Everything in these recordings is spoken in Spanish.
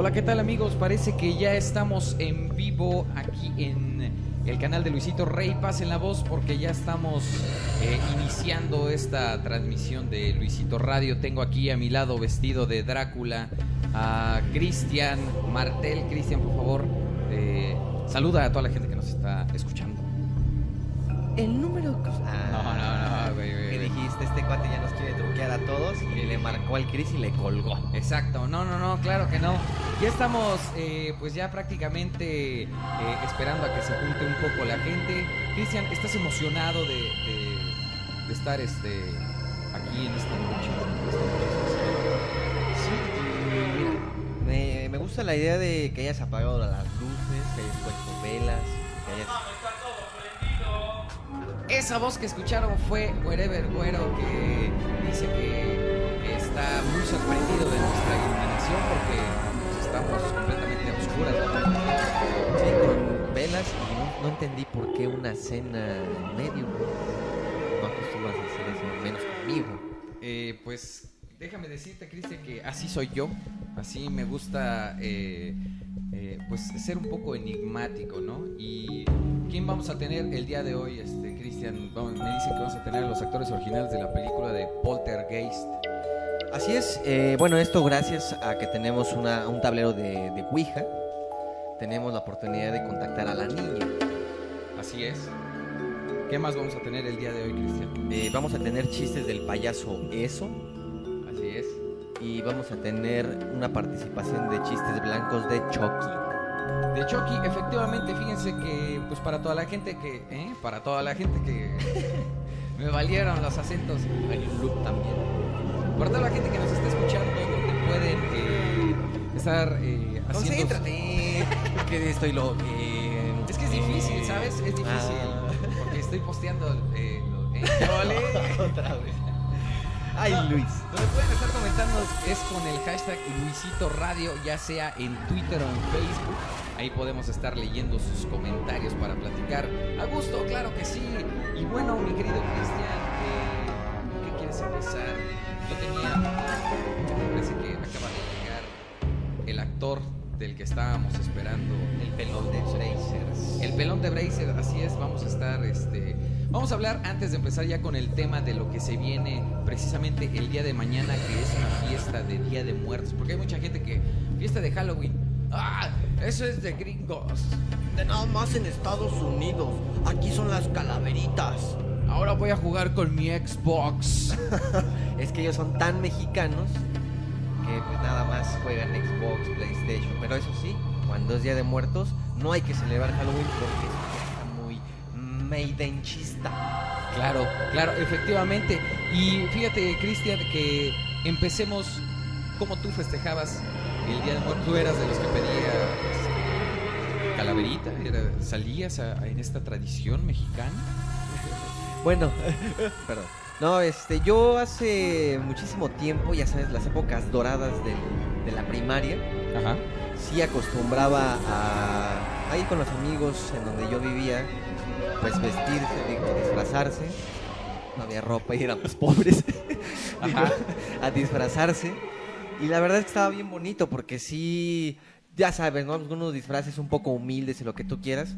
Hola, ¿qué tal amigos? Parece que ya estamos en vivo aquí en el canal de Luisito Rey. Pasen la voz porque ya estamos eh, iniciando esta transmisión de Luisito Radio. Tengo aquí a mi lado vestido de Drácula a Cristian Martel. Cristian, por favor, eh, saluda a toda la gente que nos está escuchando. El número. No, no, no, güey, güey. Dijiste, este cuate ya nos quiere truquear a todos y le marcó al Chris y le colgó. Exacto, no, no, no, claro que no. Ya estamos, eh, pues ya prácticamente eh, esperando a que se junte un poco la gente. Cristian, ¿estás emocionado de, de- de estar este, aquí en esta noche? especial? Me, me gusta la idea de que hayas apagado las luces, que hayas puesto velas, que hayas... Esa voz que escucharon fue Wherever Güero que dice que, está muy sorprendido de nuestra iluminación porque pues, estamos completamente oscuras. con velas y no, entendí por qué una cena en medio. No acostumbras a hacer eso, menos conmigo. Eh, pues déjame decirte, Cristian, que así soy yo. Así me gusta, eh, eh, pues, ser un poco enigmático, ¿no? Y ¿quién vamos a tener el día de hoy, este, Cristian? Me dicen que vamos a tener a los actores originales de la película de Poltergeist. Así es, eh, bueno, esto gracias a que tenemos una- un tablero de, de Ouija, tenemos la oportunidad de contactar a la niña. Así es. ¿Qué más vamos a tener el día de hoy, Cristian? Eh, vamos a tener chistes del payaso Eso Así es. y vamos a tener una participación de chistes blancos de Chucky. De Chucky, efectivamente, fíjense que, pues para toda la gente que, ¿eh? Para toda la gente que me valieron los acentos. Hay un look también. Para toda la gente que nos está escuchando, donde pueden eh, estar eh, haciendo... Concéntrate, que estoy lo Es que es difícil, ¿sabes? Es difícil. Ah. Porque estoy posteando... Eh, lo- eh. Otra vez. Ay, Luis. Que pueden estar comentando es con el hashtag Luisito Radio, ya sea en Twitter o en Facebook. Ahí podemos estar leyendo sus comentarios para platicar. A gusto, claro que sí. Y bueno, mi querido Cristian, eh, ¿con ¿qué quieres empezar? Yo tenía. Me parece que acaba de llegar el actor del que estábamos esperando. El pelón de Brazers. El pelón de Bracer, así es, vamos a estar, este, vamos a hablar antes de empezar ya con el tema de lo que se viene precisamente el día de mañana, que es una fiesta de Día de Muertos, porque hay mucha gente que, fiesta de Halloween, ah, eso es de gringos, De nada más en Estados Unidos. Aquí son las calaveritas. ahora voy a jugar con mi Xbox. Es que ellos son tan mexicanos que pues nada más juegan Xbox, PlayStation. Pero eso sí, cuando es Día de Muertos, no hay que celebrar Halloween porque maidenchista. Claro, claro, efectivamente. Y fíjate, Cristian, que empecemos como tú festejabas el Día de Muertos. Tú eras de los que pedía este, calaverita, era- salías a- a- en esta tradición mexicana. Bueno, perdón. No, este, yo hace muchísimo tiempo, ya sabes, las épocas doradas de la primaria, Ajá. sí acostumbraba a, a ir con los amigos en donde yo vivía, pues vestirse, digo, disfrazarse. No había ropa y éramos pobres. Digo, Ajá. a disfrazarse. Y la verdad es que estaba bien bonito porque sí, ya sabes, ¿no? Algunos disfraces un poco humildes y lo que tú quieras.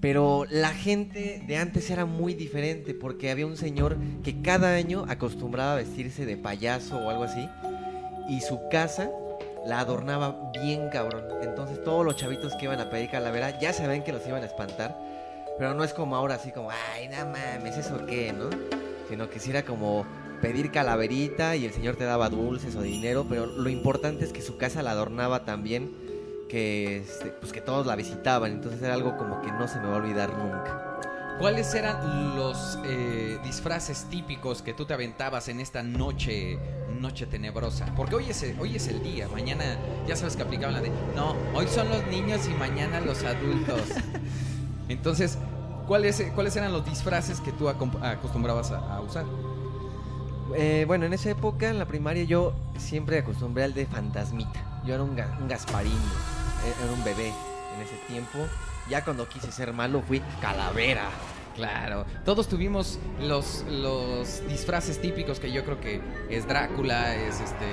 Pero la gente de antes era muy diferente porque había un señor que cada año acostumbraba a vestirse de payaso o algo así. Y su casa la adornaba bien cabrón. Entonces todos los chavitos que iban a pedir calavera ya sabían que los iban a espantar. Pero no es como ahora así como, ay, no mames, ¿eso qué, no? Sino que sí era como pedir calaverita y el señor te daba dulces o dinero. Pero lo importante es que su casa la adornaba también que, este, pues que todos la visitaban. Entonces era algo como que no se me va a olvidar nunca. ¿Cuáles eran los eh, disfraces típicos que tú te aventabas en esta noche, noche tenebrosa? Porque hoy es, el, hoy es el día, mañana ya sabes que aplicaban la de, no, hoy son los niños y mañana los adultos. Entonces, ¿cuáles, ¿cuáles eran los disfraces que tú acostumbrabas a, a usar? Eh, bueno, en esa época, en la primaria, yo siempre acostumbré al de fantasmita. Yo era un, ga- un Gasparín, e- era un bebé en ese tiempo. Ya cuando quise ser malo fui calavera. Claro, todos tuvimos los, los disfraces típicos que yo creo que es Drácula, es este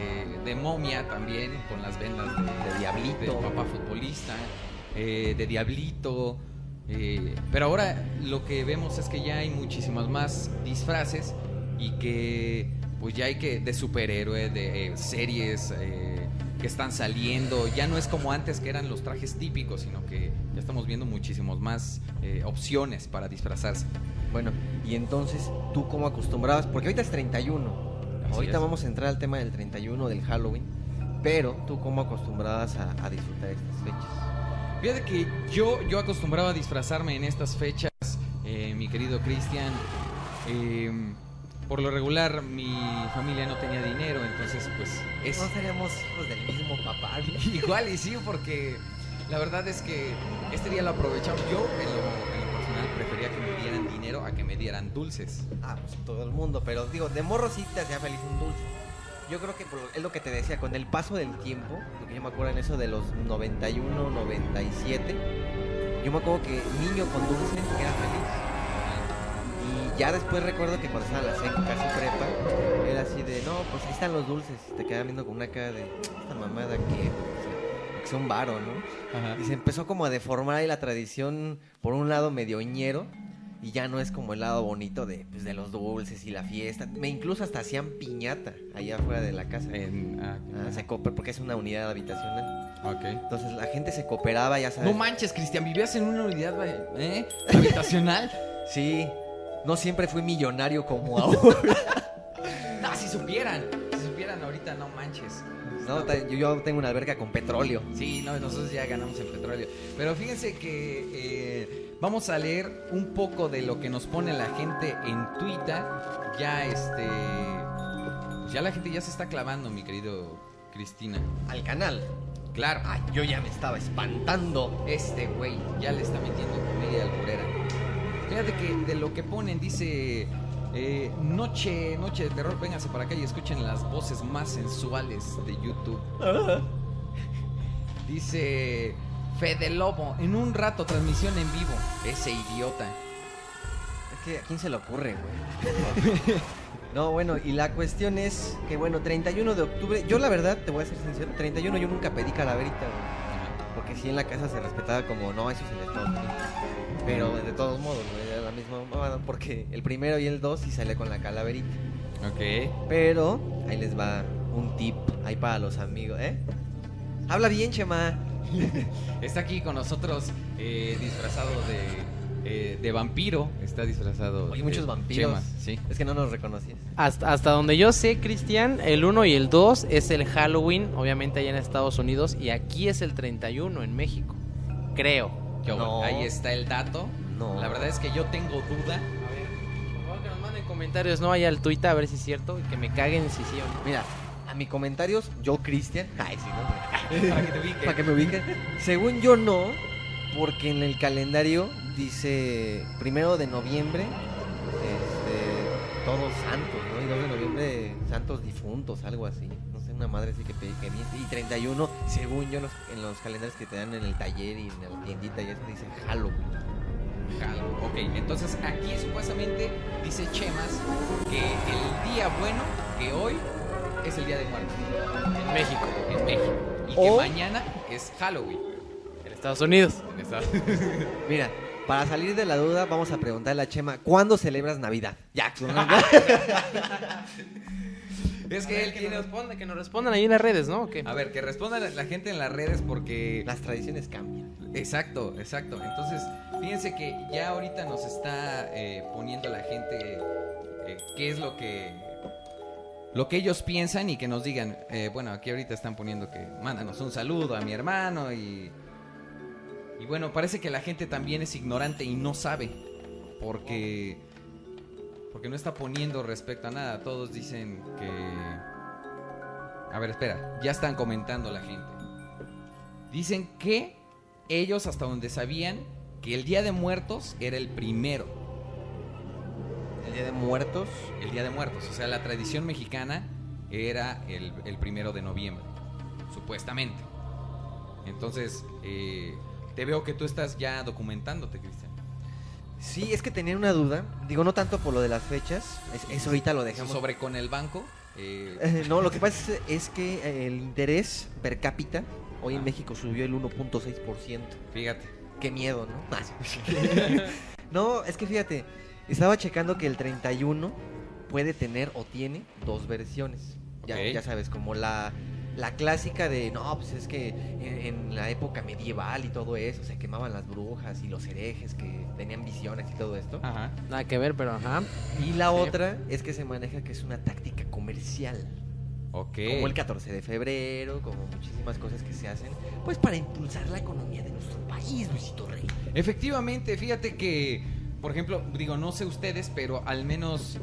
eh, de momia también, con las vendas de, De Diablito. del papá futbolista, eh, de Diablito. eh, pero ahora lo que vemos es que ya hay muchísimas más disfraces y que pues ya hay que de superhéroe, de eh, series eh, que están saliendo. Ya no es como antes que eran los trajes típicos, sino que ya estamos viendo muchísimos más eh, opciones para disfrazarse. Bueno, y entonces, ¿tú cómo acostumbrabas? Porque ahorita es 31. Así ahorita es. vamos a entrar al tema del 31 del Halloween. Pero, ¿tú cómo acostumbrabas a, a disfrutar estas fechas? Fíjate que yo, yo acostumbraba a disfrazarme en estas fechas, eh, mi querido Cristian. eh, por lo regular, mi familia no tenía dinero, entonces, pues, es No seríamos hijos del mismo papá. igual y sí, porque la verdad es que este día lo aprovechamos. Yo, en lo, en lo personal, prefería que me dieran dinero a que me dieran dulces. Ah, pues todo el mundo, pero digo, de morro sí te hacía feliz un dulce. Yo creo que es lo que te decía, con el paso del tiempo, porque yo me acuerdo en eso de los 91, 97, yo me acuerdo que niño con dulce era feliz. Y ya después recuerdo que cuando estaba en la seca, casi prepa, era así de, no, pues ahí están los dulces. Y te quedaban viendo con una cara de, esta mamada que, es un varo, ¿no? Y se empezó como a deformar ahí la tradición, por un lado medio ñero, y ya no es como el lado bonito de, pues, de los dulces y la fiesta. Me incluso hasta hacían piñata allá afuera de la casa. En- ah, Ah, se cooper- porque es una unidad habitacional. Entonces la gente se cooperaba, ya sabes. No manches, Cristian, vivías en una unidad ¿eh? habitacional. Sí, no siempre fui millonario como ahora. Ah, si supieran, si supieran ahorita, no manches. No, yo tengo una alberca con petróleo. Sí, no, nosotros ya ganamos el petróleo. Pero fíjense que eh, vamos a leer un poco de lo que nos pone la gente en Twitter. Ya este. ya la gente ya se está clavando, mi querido Cristina. Al canal. Claro. Ay, yo ya me estaba espantando. Este güey ya le está metiendo comedia alburera. Fíjate que de lo que ponen dice eh, noche, noche de terror, vénganse para acá y escuchen las voces más sensuales de YouTube. Dice Fede Lobo, en un rato transmisión en vivo. Ese idiota. Es que a quién se le ocurre, güey. No, bueno, y la cuestión es que, bueno, 31 de octubre, yo la verdad, te voy a ser sincero, 31 yo nunca pedí calaverita, güey. Porque sí en la casa se respetaba como, no, eso es en Estados Unidos. Pero de todos modos, güey, era la misma mamada, porque el primero y el dos sí sale con la calaverita. Ok. Pero, ahí les va un tip, ahí para los amigos, ¿eh? Habla bien, Chema. Está aquí con nosotros eh, disfrazado de, eh, de vampiro. Está disfrazado. Hay muchos vampiros. Chema, sí. Es que no nos reconocías. Hasta, hasta donde yo sé, Cristian, el 1 y el 2 es el Halloween, obviamente allá en Estados Unidos, y aquí es el 31 en México. Creo. Yo, No. Ahí está el dato. No. La verdad es que yo tengo duda. A ver, por favor que nos manden comentarios, no allá al Twitter, a ver si es cierto, y que me caguen si sí o no. Mira, a mis comentarios, yo, Cristian. Ay, sí, no, Para que te ubiques. Para que me ubiquen. Según yo no, porque en el calendario dice primero de noviembre, este, todos santos, ¿no? Y 2 de noviembre, santos difuntos, algo así. No sé, una madre así que pedí que bien. Y 31, según yo, en los, en los calendarios que te dan en el taller y en la tiendita y eso dice Halloween. Jalo. Ok, entonces aquí supuestamente dice Chemas que el día bueno, que hoy es el día de muertos En México, en México. Y que O- mañana es Halloween. en Estados Unidos. en Estados- Mira, para salir de la duda, vamos a preguntarle a Chema, ¿cuándo celebras Navidad? Ya, es que él que, tiene... nos respondan, que nos respondan ahí en las redes, ¿no? ¿O qué? A ver, que responda la- la gente en las redes porque... las tradiciones cambian. Exacto, exacto. Entonces, fíjense que ya ahorita nos está eh, poniendo la gente eh, qué es lo que lo que ellos piensan y que nos digan. eh, bueno, aquí ahorita están poniendo que mándanos un saludo a mi hermano y y bueno, parece que la gente también es ignorante y no sabe porque porque no está poniendo respecto a nada. Todos dicen que a ver, espera, ya están comentando la gente. Dicen que ellos hasta donde sabían que el Día de Muertos era el primero, El Día de Muertos. el Día de Muertos. O sea, la tradición mexicana era el, el primero de noviembre, supuestamente. Entonces, eh, te veo que tú estás ya documentándote, Cristian. Sí, es que tenía una duda. Digo, no tanto por lo de las fechas. es- Eso ahorita lo dejamos. Sobre con el banco. Eh, Eh, no, lo que pasa es, es que el interés per cápita hoy en. México subió el 1.6%. fíjate. Qué miedo, ¿no? no, es que fíjate, estaba checando que el 31 puede tener o tiene dos versiones. Ya, Ok. ya sabes, como la, la clásica de, no, pues es que en, en la época medieval y todo eso, se quemaban las brujas y los herejes que tenían visiones y todo esto. Ajá. Nada que ver, pero ajá. Y la Sí. otra es que se maneja que es una táctica comercial. Ok. Como el 14 de febrero, como muchísimas cosas que se hacen, pues para impulsar la economía de nuestro país, Luisito Rey. Efectivamente, fíjate que, por ejemplo, digo, no sé ustedes, pero al menos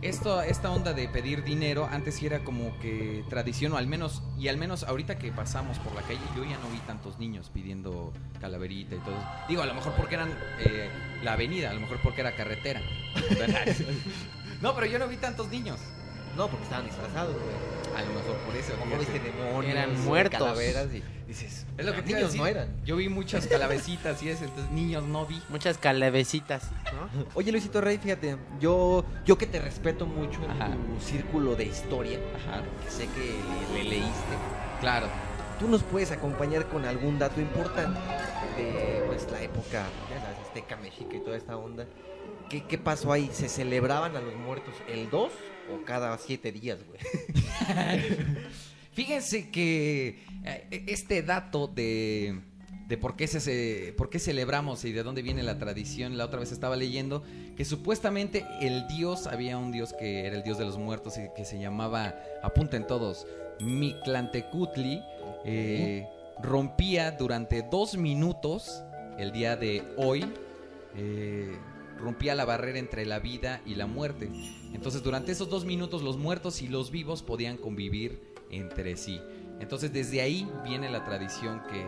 esto, esta onda de pedir dinero antes sí era como que tradición, o al menos, y al menos ahorita que pasamos por la calle, yo ya no vi tantos niños pidiendo calaverita y todo. eso. Digo, a lo mejor porque eran eh, la avenida, a lo mejor porque era carretera. no, pero yo no vi tantos niños. No, porque estaban disfrazados, güey. A lo mejor por eso. Como viste demonios, Eran muertos. calaveras y dices, Es lo que "Ah, niños decir. no eran. Yo vi muchas calavecitas y eso, entonces niños no vi. Muchas calavecitas, ¿no? Oye, Luisito Rey, fíjate, yo, yo que te respeto mucho en Ajá. tu círculo de historia, Ajá. que sé que le, le leíste, Claro. tú nos puedes acompañar con algún dato importante de pues la época, ya sabes, azteca, mexica y toda esta onda. ¿Qué, qué pasó ahí? ¿Se celebraban a los muertos el 2 o cada 7 días, güey? Fíjense que eh, este dato de, de por, qué se- por qué celebramos y de dónde viene la tradición, la otra vez estaba leyendo que supuestamente el dios, había un dios que era el dios de los muertos y que se llamaba, apunten todos, Mictlantecutli, eh, rompía durante dos minutos el día de hoy, eh, rompía la barrera entre la vida y la muerte. Entonces durante esos dos minutos los muertos y los vivos podían convivir entre sí. Entonces desde ahí viene la tradición que,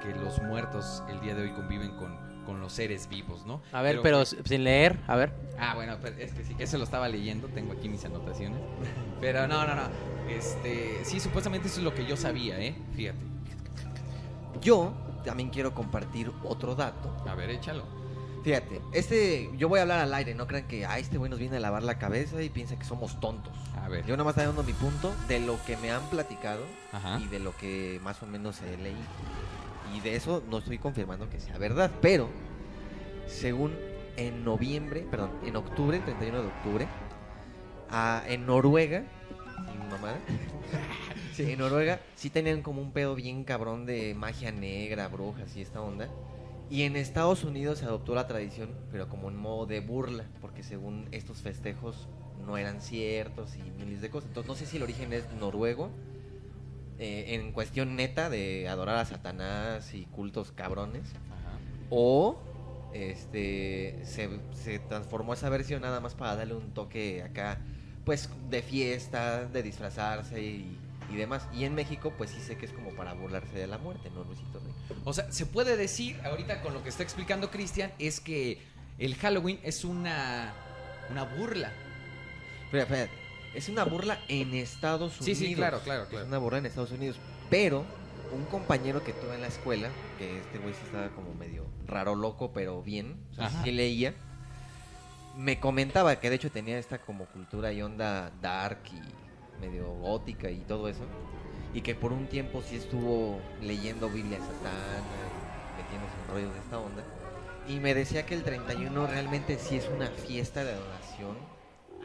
que los muertos el día de hoy conviven con, con los seres vivos, ¿no? A ver, pero sin leer, a ver. Ah, bueno, pero es que sí, eso lo estaba leyendo, tengo aquí mis anotaciones. Pero no, no, no. Este, sí, supuestamente eso es lo que yo sabía, ¿eh? Fíjate. Yo también quiero compartir otro dato. A ver, échalo. Fíjate, este, yo voy a hablar al aire, no crean que, ah, este güey nos viene a lavar la cabeza y piensa que somos tontos. A ver. Yo nada más estoy dando mi punto de lo que me han platicado Ajá. y de lo que más o menos he leído. Y de eso no estoy confirmando que sea verdad, pero según en noviembre, perdón, en octubre, el 31 de octubre, ah, en Noruega, mi mamá, sí, en Noruega sí tenían como un pedo bien cabrón de magia negra, brujas y esta onda. Y en Estados Unidos se adoptó la tradición, pero como en modo de burla, porque según estos festejos no eran ciertos y miles de cosas. Entonces no sé si el origen es noruego, eh, en cuestión neta de adorar a Satanás y cultos cabrones, Ajá. o este se, se transformó esa versión nada más para darle un toque acá, pues de fiesta, de disfrazarse y, y demás. Y en México, pues sí sé que es como para burlarse de la muerte, ¿no, Luisito Rey? O sea, se puede decir, ahorita con lo que está explicando Cristian, es que el Halloween es una, una burla. Pero, es una burla en Estados Sí, Unidos. sí, claro, claro, Es claro. una burla en Estados Unidos. Pero un compañero que tuve en la escuela, que este güey sí estaba como medio raro loco, pero bien, o sea, sí leía, me comentaba que de hecho tenía esta como cultura y onda dark y medio gótica y todo eso. Y que por un tiempo sí estuvo leyendo Biblia satana y metiéndose en rollos de esta onda. Y me decía que el 31 realmente sí es una fiesta de adoración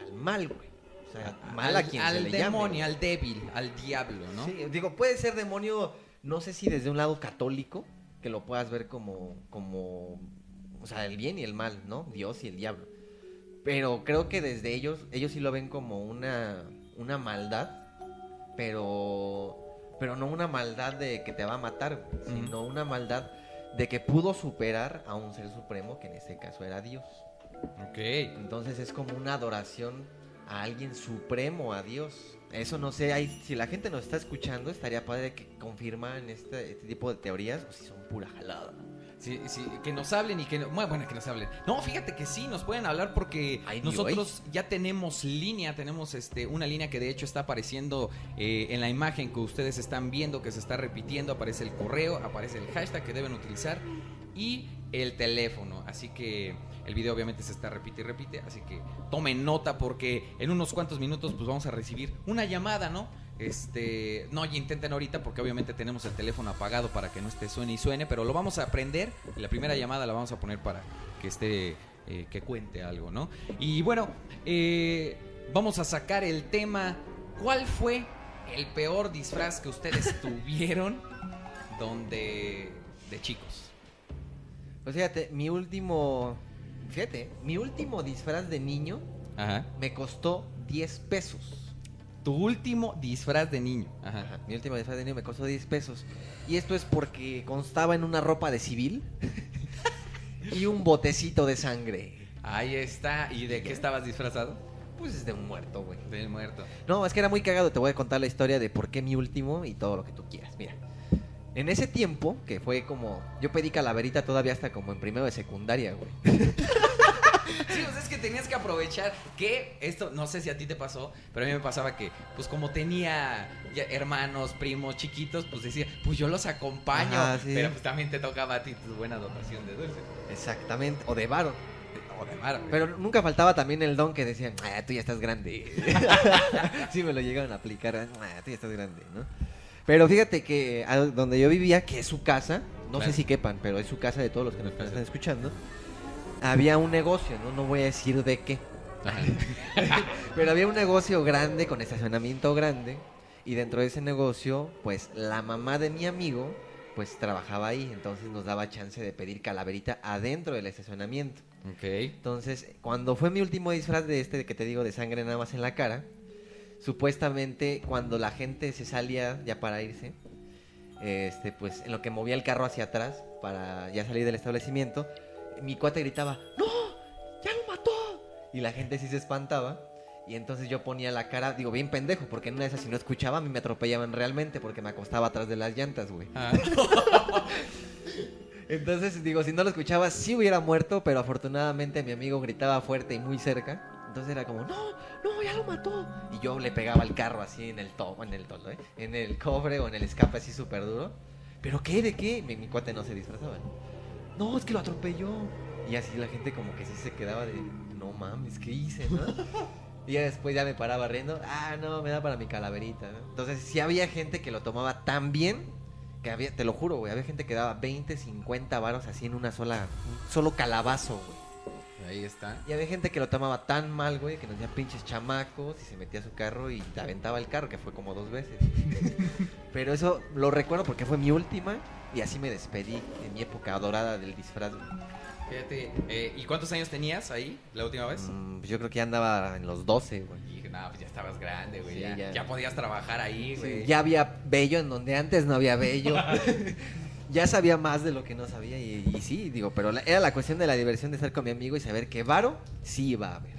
al mal, güey. O sea, mal a quien al se le demonio, llame. al débil, al diablo, ¿no? Sí, digo, puede ser demonio, no sé si desde un lado católico, que lo puedas ver como, como, o sea, el bien y el mal, ¿no? Dios y el diablo. Pero creo que desde ellos, ellos sí lo ven como una, una maldad, pero, pero no una maldad de que te va a matar, sino una maldad de que pudo superar a un ser supremo, que en este caso era Dios. Ok. Entonces es como una adoración a alguien supremo, a Dios. Eso no sé, hay, si la gente nos está escuchando, estaría padre que confirman este, este tipo de teorías o si son pura jalada. Sí, sí, que nos hablen y que... no- Bueno, que nos hablen. No, fíjate que sí, nos pueden hablar porque Ay, nosotros ya tenemos línea, tenemos este una línea que de hecho está apareciendo eh, en la imagen que ustedes están viendo, que se está repitiendo, aparece el correo, aparece el hashtag que deben utilizar. y el teléfono. Así que el video obviamente se está repite y repite, así que tomen nota porque en unos cuantos minutos pues vamos a recibir una llamada, ¿no? Este, no, y intenten ahorita porque obviamente tenemos el teléfono apagado para que no esté suene y suene, pero lo vamos a prender y la primera llamada la vamos a poner para que esté, eh, que cuente algo, ¿no? Y bueno, eh, vamos a sacar el tema, ¿cuál fue el peor disfraz que ustedes tuvieron donde de chicos? Pues fíjate, mi último. Fíjate, mi último disfraz de niño Ajá. me costó 10 pesos. Tu último disfraz de niño. Ajá. Ajá, mi último disfraz de niño me costó 10 pesos. Y esto es porque constaba en una ropa de civil y un botecito de sangre. Ahí está. ¿Y de qué estabas disfrazado? Pues es de un muerto, güey. Del muerto. No, es que era muy cagado. Te voy a contar la historia de por qué mi último y todo lo que tú quieras. Mira, en ese tiempo, que fue como. Yo pedí calaverita todavía hasta como en primero de secundaria, güey. Sí, pues es que tenías que aprovechar que esto, no sé si a ti te pasó, pero a mí me pasaba que, pues como tenía hermanos, primos, chiquitos, pues decía, pues yo los acompaño, Ajá, sí. pero pues también te tocaba a ti tu buena dotación de dulce. Exactamente. O de varo. O de güey. Pero nunca faltaba también el don que decían, ah, tú ya estás grande. sí, me lo llegaron a aplicar, ah, tú ya estás grande, ¿no? Pero fíjate que a donde yo vivía, que es su casa, no Claro. sé si quepan, pero es su casa de todos los que nos están escuchando, había un negocio, ¿no? No voy a decir de qué, pero había un negocio grande, con estacionamiento grande, y dentro de ese negocio, pues la mamá de mi amigo, pues trabajaba ahí, entonces nos daba chance de pedir calaverita adentro del estacionamiento. Ok. Entonces, cuando fue mi último disfraz de este que te digo de sangre nada más en la cara, supuestamente cuando la gente se salía ya para irse, este, pues en lo que movía el carro hacia atrás para ya salir del establecimiento, mi cuate gritaba, ¡No! ¡Ya lo mató! Y la gente sí se espantaba. Y entonces yo ponía la cara, digo, bien pendejo, porque en una de esas si no escuchaba, a mí me atropellaban realmente porque me acostaba atrás de las llantas, güey. Ah, Entonces, digo, si no lo escuchaba, sí hubiera muerto, pero afortunadamente mi amigo gritaba fuerte y muy cerca. Entonces era como, no, no, ya lo mató. Y yo le pegaba el carro así en el to en el tolo, ¿eh? En el cobre o en el escape así súper duro. ¿Pero qué? ¿De qué? Mi, mi cuate no se disfrazaba. ¿no? No, es que lo atropelló. Y así la gente como que sí se quedaba de, no mames, ¿qué hice, no? Y ya después ya me paraba riendo. Ah, no, me da para mi calaverita. ¿no? Entonces, sí había gente que lo tomaba tan bien que había, te lo juro, güey, había gente que daba 20, 50 varos así en una sola, solo calabazo, güey. Ahí está. Y había gente que lo tomaba tan mal, güey, que nos decía pinches chamacos y se metía a su carro y te aventaba el carro, que fue como dos veces. Pero eso lo recuerdo porque fue mi última y así me despedí en mi época dorada del disfraz. güey. Fíjate, eh, ¿y cuántos años tenías ahí la última vez? Mm, pues yo creo que ya andaba en los 12, güey. Y no, pues ya estabas grande, güey. Sí, ya, ya. ya podías trabajar ahí, güey. Ya había bello en donde antes no había bello. ya sabía más de lo que no sabía y, y sí, digo, pero la- era la cuestión de la diversión de estar con mi amigo y saber que Varo sí iba a haber.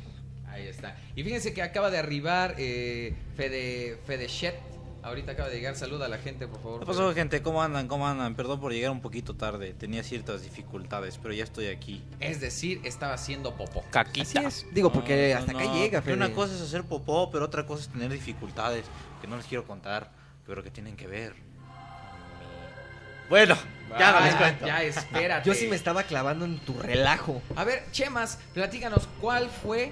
Ahí está. Y fíjense que acaba de arribar eh, Fede, Fede Shet. Ahorita acaba de llegar. Saluda a la gente, por favor. ¿Qué pasó, gente? ¿Cómo andan? ¿Cómo andan? Perdón por llegar un poquito tarde. Tenía ciertas dificultades, pero ya estoy aquí. Es decir, estaba haciendo popó. Caquita. Así es. Digo, porque No, hasta no, acá no, llega, Fede. Una cosa es hacer popó, pero otra cosa es tener dificultades que no les quiero contar, pero que tienen que ver. Bueno, ya no Ah, les cuento. Ya, espérate. Yo sí me estaba clavando en tu relajo. A ver, Chemas, platícanos, ¿cuál fue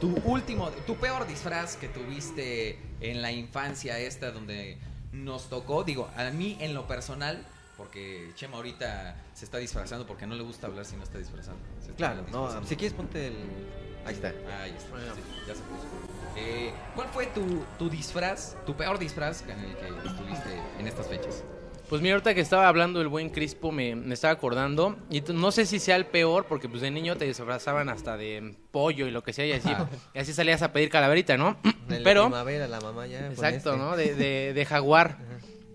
tu último, tu peor disfraz que tuviste en la infancia esta donde nos tocó? Digo, a mí en lo personal, porque Chema ahorita se está disfrazando porque no le gusta hablar si no está disfrazando. Se está Claro, no, si quieres ponte el... Ahí está. Ahí está, sí, ya se puso. Eh, ¿Cuál fue tu, tu disfraz, tu peor disfraz en el que estuviste en estas fechas? Pues mira, ahorita que estaba hablando el buen Crispo, me, me estaba acordando. Y no sé si sea el peor, porque pues de niño te disfrazaban hasta de pollo y lo que sea, y así, y así salías a pedir calaverita, ¿no? De la Pero, primavera, la mamá ya. exacto, este. ¿no? De, de, de jaguar.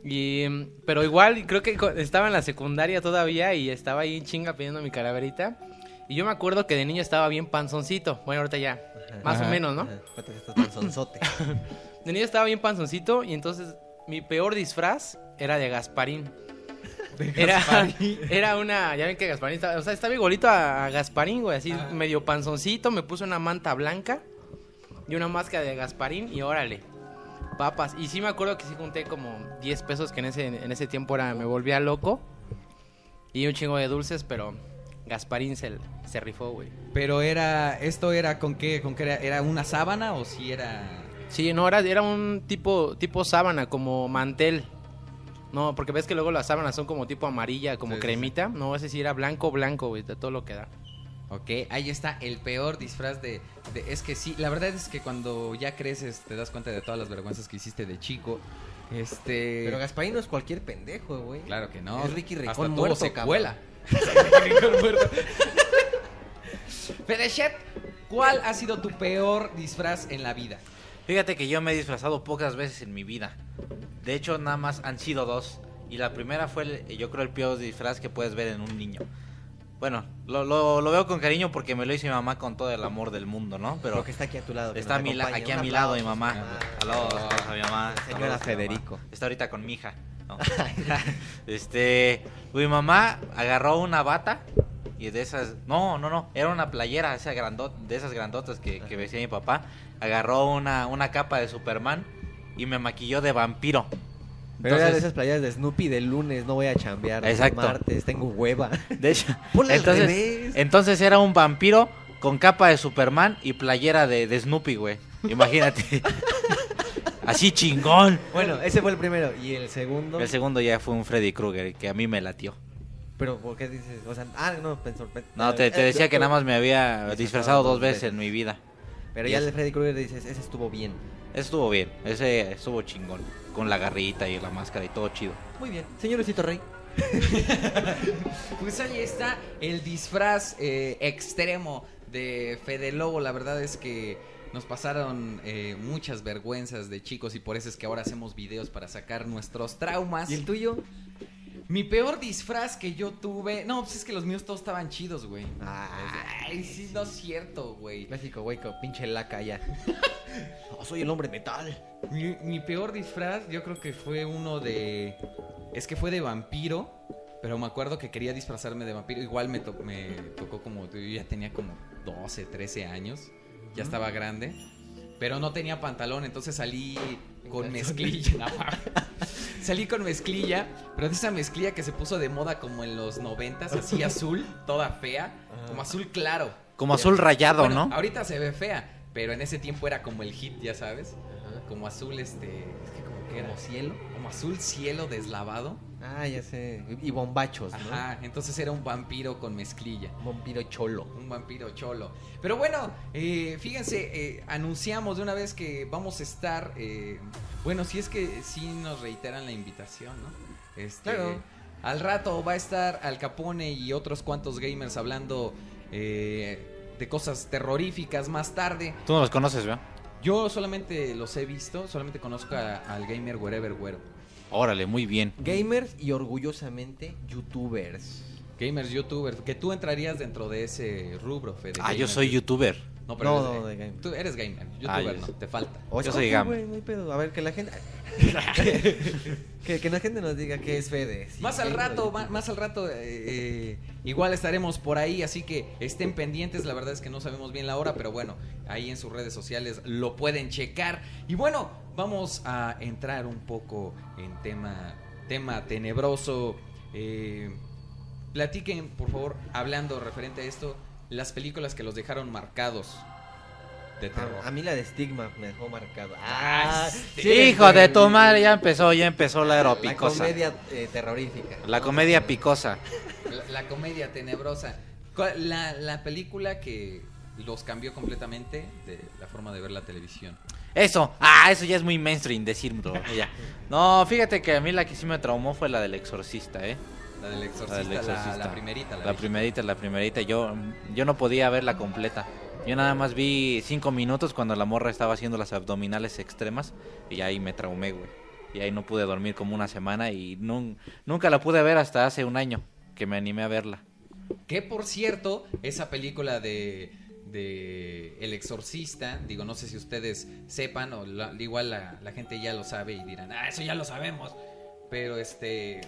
Y, pero igual, creo que estaba en la secundaria todavía y estaba ahí en chinga pidiendo mi calaverita. Y yo me acuerdo que de niño estaba bien panzoncito. Bueno, ahorita ya, Ajá. más Ajá. o menos, ¿no? Estás tan sonzote. De niño estaba bien panzoncito y entonces mi peor disfraz era de Gasparín. Era, era una, ya ven que Gasparín estaba, o sea, estaba igualito a, a Gasparín, güey, así Ah. medio panzoncito, me puse una manta blanca y una máscara de Gasparín y órale, papas. Y sí me acuerdo que sí junté como 10 pesos que en ese, en ese tiempo era, me volvía loco. Y un chingo de dulces, pero Gasparín se, se rifó, güey. Pero era, ¿esto era con qué? ¿Con qué era? ¿Era una sábana o si era...? Sí, no, era, era un tipo, tipo sábana, como mantel. No, porque ves que luego las sábanas son como tipo amarilla, como Sí, sí, sí. cremita. No, ese sí era blanco, blanco, güey, de todo lo que da. Ok, ahí está el peor disfraz de, de- Es que sí, la verdad es que cuando ya creces te das cuenta de todas las vergüenzas que hiciste de chico. Este... Pero Gasparín no es cualquier pendejo, güey. Claro que no. Es Ricky Ricón Hasta muerto, Ricón muerto. Fedechet, ¿cuál ha sido tu peor disfraz en la vida? Fíjate que yo me he disfrazado pocas veces en mi vida. De hecho, nada más han sido dos. Y la primera fue, el- yo creo, el peor disfraz que puedes ver en un niño. Bueno, lo, lo- lo veo con cariño porque me lo hizo mi mamá con todo el amor del mundo, ¿no? Pero Porque está aquí a tu lado. que está a mi la- aquí a mi lado mi mamá. Ah. Saludos a mi mamá. Señora. Federico. Está ahorita con mi hija. ¿no? este, mi mamá agarró una bata y de esas, no, no, no, era una playera, esa grandot, de esas grandotas que, que decía mi papá. Agarró una, una capa de Superman y me maquilló de vampiro. Pero era de Entonces- esas playas de Snoopy de lunes, no voy a chambear. de Exacto. Martes, tengo hueva. De hecho, entonces, entonces era un vampiro con capa de Superman y playera de, de Snoopy, güey. Imagínate. Así chingón. Bueno, ese fue el primero. Y el segundo. El segundo ya fue un Freddy Krueger que a mí me latió. Pero, ¿por qué dices? O sea, ah, no, pensó. No, te, te eh, decía que nada más me había Disfrazado disfrazado dos veces veces. en mi vida. Pero y ya el de Freddy Krueger dices, ese estuvo bien. Eso estuvo bien, ese estuvo chingón. Con la garrita y la máscara y todo chido. Muy bien. Señor Luisito Rey. Pues ahí está el disfraz eh, extremo de Fede Lobo. La verdad es que nos pasaron eh, muchas vergüenzas de chicos y por eso es que ahora hacemos videos para sacar nuestros traumas. ¿Y el tuyo? Mi peor disfraz que yo tuve. No, pues es que los míos todos estaban chidos, güey. Ay, sí, no es cierto, güey. México, güey, con pinche laca ya. Soy el hombre metal. Mi, mi peor disfraz, yo creo que fue uno de. Es que fue de vampiro. Pero me acuerdo que quería disfrazarme de vampiro. Igual me, to- me tocó como. Yo ya tenía como 12, 13 años. Ya estaba grande. Pero no tenía pantalón, entonces salí con mezclilla. Salí con mezclilla, pero de esa mezclilla que se puso de moda como en los noventas, así azul, toda fea, como azul claro. Como azul rayado, Bueno, ¿no? Ahorita se ve fea, pero en ese tiempo era como el hit, ya sabes. Como azul, este. Es que como que era. ¿Como cielo? Como azul cielo deslavado. Ah, ya sé. Y bombachos, ¿no? Ajá, entonces era un vampiro con mezclilla. Vampiro cholo. Un vampiro cholo. Pero bueno, eh, fíjense, eh, anunciamos de una vez que vamos a estar. eh, bueno, si es que sí nos reiteran la invitación, ¿no? Este, Claro. Al rato va a estar Al Capone y otros cuantos gamers hablando eh, de cosas terroríficas más tarde. Tú no los conoces, ¿verdad? Yo solamente los he visto, solamente conozco a- al gamer Wherever Güero. Órale, muy bien. Gamers y orgullosamente youtubers. Gamers, youtubers, que tú entrarías dentro de ese rubro, Fede. Ah, yo soy youtuber. No, pero No, eres, no, de gamer. Tú eres gamer, youtuber Ah, yo no, te falta. O Yo soy gamer. no hay pedo. A ver, que la gente. que, que la gente nos diga qué es Fede. si más al rato, más, al rato, eh, eh, igual estaremos por ahí, así que estén pendientes. La verdad es que no sabemos bien la hora, pero bueno, ahí en sus redes sociales lo pueden checar. Y bueno, vamos a entrar un poco en tema, tema tenebroso. Eh, platiquen, por favor, hablando referente a esto, las películas que los dejaron marcados de terror. A, a mí la de Stigma me dejó marcado. Ah, sí, Hijo de tu madre, ya empezó, ya empezó la La aeropicosa. comedia eh, terrorífica. La comedia picosa. La, la comedia tenebrosa. ¿Cuál- La, la película que los cambió completamente de la forma de ver la televisión. Eso, ah, eso ya es muy mainstream decirlo. ya. No, fíjate que a mí la que sí me traumó fue la del exorcista, ¿eh? La del exorcista, La del la, exorcista. la primerita. La, La primerita, la primerita. Yo, yo no podía verla completa. Yo nada más vi cinco minutos cuando la morra estaba haciendo las abdominales extremas y ahí me traumé, güey. Y ahí no pude dormir como una semana y nun- nunca la pude ver hasta hace un año que me animé a verla. Que por cierto, esa película de, El Exorcista, digo, no sé si ustedes sepan, o igual la, la gente ya lo sabe y dirán, ah, eso ya lo sabemos. Pero este.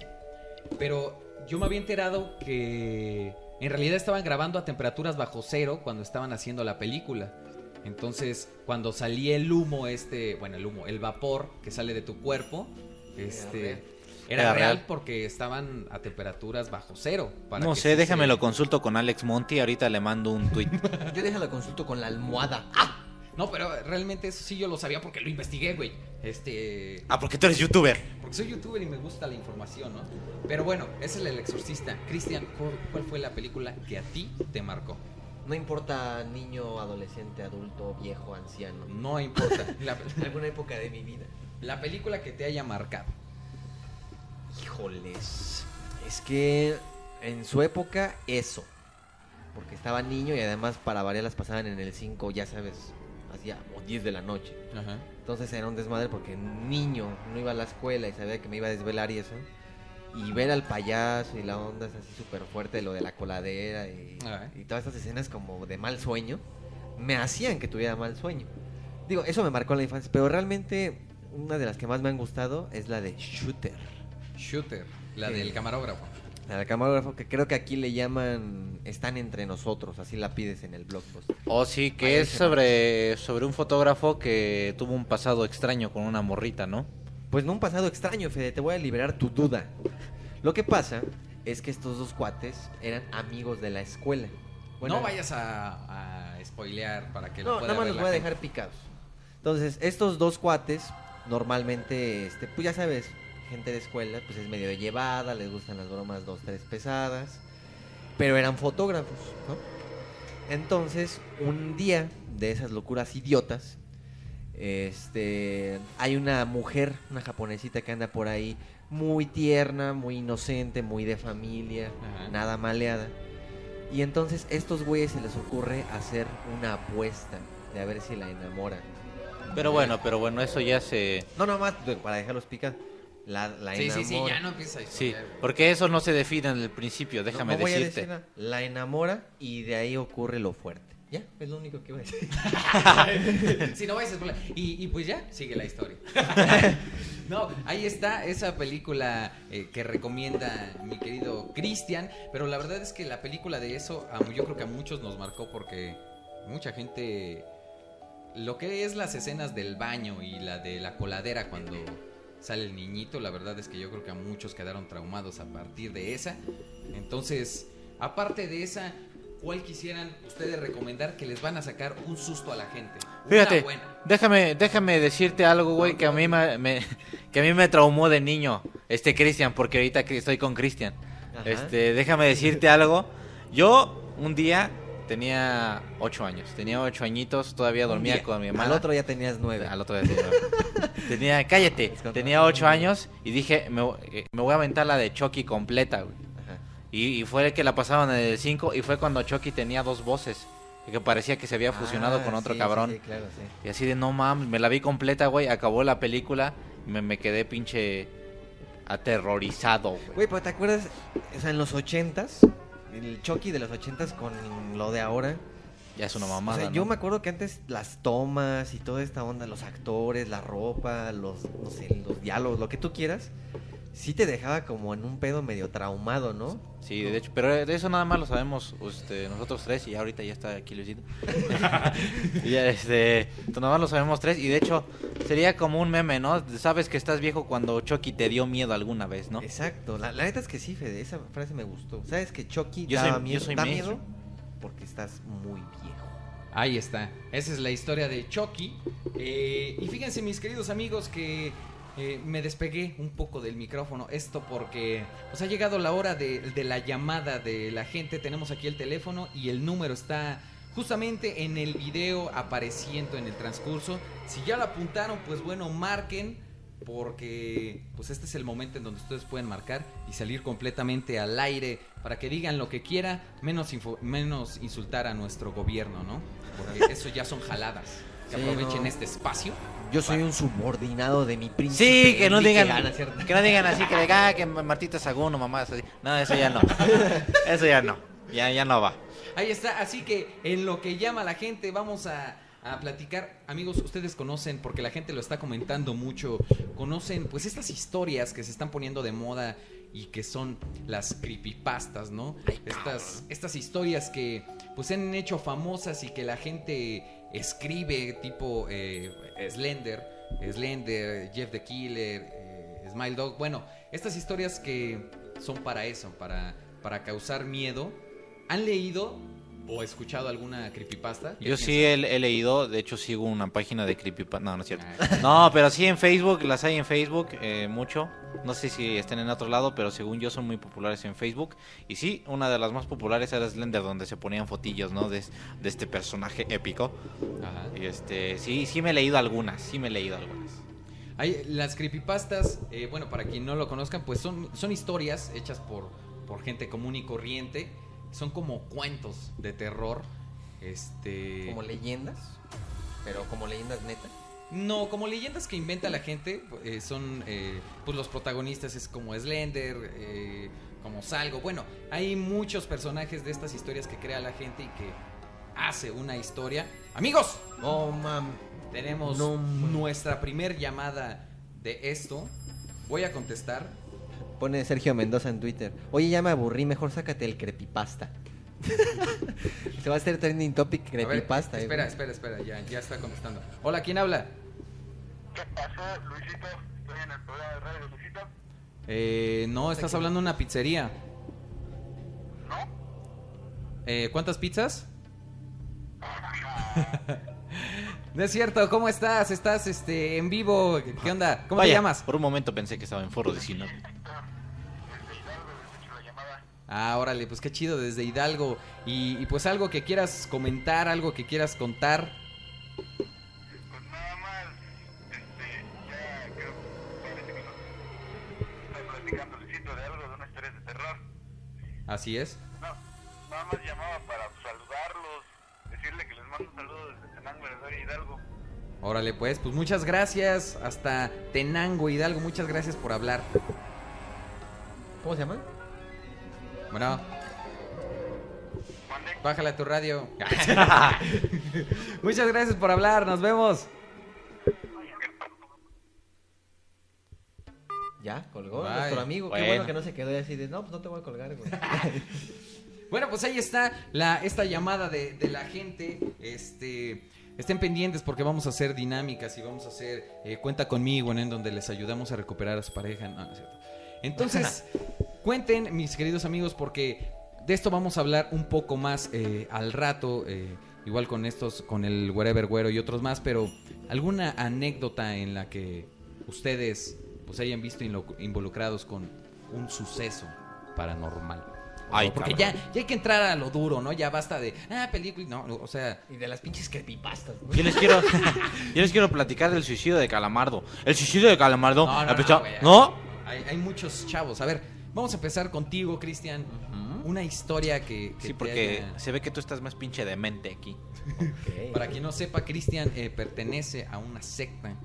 Pero yo me había enterado que en realidad estaban grabando a temperaturas bajo cero cuando estaban haciendo la película. Entonces, cuando salía el humo, este, bueno, el humo, el vapor que sale de tu cuerpo, este, Era, Era real, real. porque estaban a temperaturas bajo cero. para No que sé, déjame se- lo consulto con Alex Monty. Ahorita le mando un tweet. Yo déjalo consulto con la almohada. No, pero realmente eso sí yo lo sabía porque lo investigué, güey. Este. ah, porque tú eres youtuber. Porque soy youtuber y me gusta la información, ¿no? Pero bueno, ese es el exorcista. Cristian, ¿cuál, cuál fue la película que a ti te marcó? No importa niño, adolescente, adulto, viejo, anciano. No importa. La, Alguna época de mi vida. la película que te haya marcado. Híjoles. Es que en su época, eso. Porque estaba niño y además para variar las pasaban en el 5, ya sabes, hacía o 10 de la noche. Ajá. Entonces era un desmadre porque niño no iba a la escuela y sabía que me iba a desvelar y eso. Y ver al payaso y la onda es así súper fuerte, lo de la coladera y, y todas estas escenas como de mal sueño, me hacían que tuviera mal sueño. Digo, eso me marcó en la infancia, pero realmente una de las que más me han gustado es la de Shooter. Shooter, la Sí. del camarógrafo. La del camarógrafo, que creo que aquí le llaman Están entre nosotros, así la pides en el blogpost. Oh, sí, que Ahí es sobre, sobre un fotógrafo que tuvo un pasado extraño con una morrita, ¿no? Pues no un pasado extraño, Fede, te voy a liberar tu duda. Lo que pasa es que estos dos cuates eran amigos de la escuela. no vayas a, a spoilear para que lo No, pueda nada más ver los voy a gente. dejar picados. Entonces, estos dos cuates, normalmente, este, pues ya sabes, gente de escuela, pues es medio llevada, les gustan las bromas dos, tres pesadas, pero eran fotógrafos, ¿no? Entonces, un día de esas locuras idiotas, este, hay una mujer, una japonesita que anda por ahí, muy tierna, muy inocente, muy de familia, Ajá. nada maleada. Y entonces estos güeyes se les ocurre hacer una apuesta de a ver si la enamoran. Pero bueno, pero bueno, eso ya se... No, nomás para dejarlos picar. La, la Sí, sí, sí, ya no empieza a Sí, porque eso no se define en el principio, No, déjame no voy a decir nada. La enamora y de ahí ocurre lo fuerte. Ya, es lo único que voy a decir. Si no vayas a. Y, y pues ya, sigue la historia. no, ahí está esa película eh, que recomienda mi querido Cristian. Pero la verdad es que la película de eso, yo creo que a muchos nos marcó porque mucha gente. Lo que es las escenas del baño y la de la coladera cuando sale el niñito, la verdad es que yo creo que a muchos quedaron traumados a partir de esa. Entonces, aparte de esa, ¿cuál quisieran ustedes recomendar que les van a sacar un susto a la gente? Fíjate, déjame, déjame decirte algo, güey, que a mí me, me- que a mí me traumó de niño, este Cristian, porque ahorita que estoy con Cristian. Este, déjame decirte algo. Yo un día tenía ocho años, tenía ocho añitos, todavía dormía día. con mi Al hermana. otro ya tenías nueve. Al otro día tenía, tenía cállate, tenía ocho años y dije, me, eh, me voy a aventar la de Chucky completa, güey. Y, y fue que la pasaban en el 5 y fue cuando Chucky tenía dos voces. Que parecía que se había fusionado Ah, con otro sí, cabrón. sí, claro, sí. Y así de no mames, me la vi completa, güey. Acabó la película. Me, me quedé pinche aterrorizado, güey. Güey, pero ¿te acuerdas? O sea, en los ochentas, el Chucky de los ochentas con lo de ahora. Ya es una O mamada. sea, ¿no? yo me acuerdo que antes las tomas y toda esta onda, los actores, la ropa, los, no sé, los diálogos, lo que tú quieras, sí te dejaba como en un pedo medio traumado, ¿no? Sí, de hecho, pero de eso nada más lo sabemos este, nosotros tres y ahorita ya está aquí Luisito. y ya, este, nada más lo sabemos tres y de hecho sería como un meme, ¿no? Sabes que estás viejo cuando Chucky te dio miedo alguna vez, ¿no? Exacto. La, la neta es que sí, Fede, esa frase me gustó. ¿Sabes que Chucky Yo daba soy- miedo? yo soy da miedo porque estás muy viejo. Ahí está. Esa es la historia de Chucky. Eh, y fíjense, mis queridos amigos, que eh, me despegué un poco del micrófono. Esto porque pues, ha llegado la hora de, de la llamada de la gente. Tenemos aquí el teléfono y el número está justamente en el video apareciendo en el transcurso. Si ya lo apuntaron, pues bueno, marquen. Porque pues este es el momento en donde ustedes pueden marcar y salir completamente al aire para que digan lo que quiera, menos, menos insultar a nuestro gobierno, ¿no? Porque eso ya son jaladas. Que Sí, aprovechen no. este espacio. Yo soy un subordinado de mi príncipe. Sí, que no digan, que no digan así que diga, ah, que Martita Sagún o mamá, así. No, eso ya no. Eso ya no. Ya, ya no va. Ahí está, así que en lo que llama la gente vamos a, a platicar. Amigos, ustedes conocen, porque la gente lo está comentando mucho, conocen pues estas historias que se están poniendo de moda y que son las creepypastas, ¿no? Estas, estas historias que pues se han hecho famosas y que la gente escribe tipo eh, Slender, Slender, Jeff the Killer, eh, Smile Dog. Bueno, estas historias que son para eso, para, para causar miedo. ¿Han leído o escuchado alguna creepypasta? ¿Qué Yo sí he, he leído, de hecho sigo una página de creepypasta. No, no es cierto. Ah, No, pero sí en Facebook, las hay en Facebook, eh, mucho. No sé si estén en otro lado, pero según yo son muy populares en Facebook. Y sí, una de las más populares era Slender, donde se ponían fotillos, ¿no? De, de este personaje épico. ajá. Y este, sí, sí me he leído algunas, sí me he leído algunas. Hay, las creepypastas, eh, bueno, para quien no lo conozcan, pues son, son historias hechas por, por gente común y corriente. Son como cuentos de terror. Este. Como leyendas, pero como leyendas neta. No, como leyendas que inventa la gente, eh, son, eh, pues los protagonistas es como Slender, eh, como Salgo. Bueno, hay muchos personajes de estas historias que crea la gente y que hace una historia. Amigos, No, mam. tenemos No, nuestra primer llamada de esto. Voy a contestar. Pone Sergio Mendoza en Twitter. Oye, ya me aburrí, mejor sácate el creepypasta. Se va a hacer trending topic A ver, creepypasta. eh, espera, espera, espera, ya, ya está contestando. Hola, ¿quién habla? ¿Qué pasó, Luisito? Estoy en el programa de radio, Luisito. Eh, no, estás hablando de una pizzería. ¿No? Eh, ¿Cuántas pizzas? no es cierto, ¿cómo estás? Estás este, en vivo. ¿Qué onda? ¿Cómo te llamas? Por un momento pensé que estaba en foro 19. Desde Hidalgo, les echo la llamada. Ah, órale, pues qué chido desde Hidalgo. Y, y pues algo que quieras comentar, algo que quieras contar. Pues nada más, este, ya creo, parece que nos está platicando Luisito de algo, de una historia de terror. Así es. No, nada más llamaba para saludarlos, decirle que les mando un saludo desde Tenango, de Hidalgo. Órale, pues, pues muchas gracias. Hasta Tenango, Hidalgo, muchas gracias por hablar. ¿Cómo se llama? Bueno, Mande. bájale a tu radio. muchas gracias por hablar, nos vemos. Ya, colgó Bye. nuestro amigo. Qué Bueno. que no se quedó así de, no, pues no te voy a colgar, güey. Bueno, pues ahí está la, esta llamada de, de la gente. Este, estén pendientes porque vamos a hacer dinámicas y vamos a hacer eh, cuenta conmigo en donde les ayudamos a recuperar a su pareja. No, no es cierto. Entonces, cuenten, mis queridos amigos, porque de esto vamos a hablar un poco más eh, al rato. eh, igual con estos, con el Wherever Güero y otros más, pero alguna anécdota en la que ustedes pues hayan visto involucrados con un suceso paranormal. Porque ya, ya hay que entrar a lo duro, ¿no? Ya basta de, ah, película, no, no, o sea, y de las pinches creepypastas, ¿no? Yo les quiero, yo les quiero platicar del suicidio de Calamardo. El suicidio de Calamardo. No. ¿No? Hay, hay muchos chavos. A ver, vamos a empezar contigo, Cristian. Una historia que, que Sí, porque haya- se ve que tú estás más pinche demente aquí. Para quien no sepa, Cristian eh, pertenece a una secta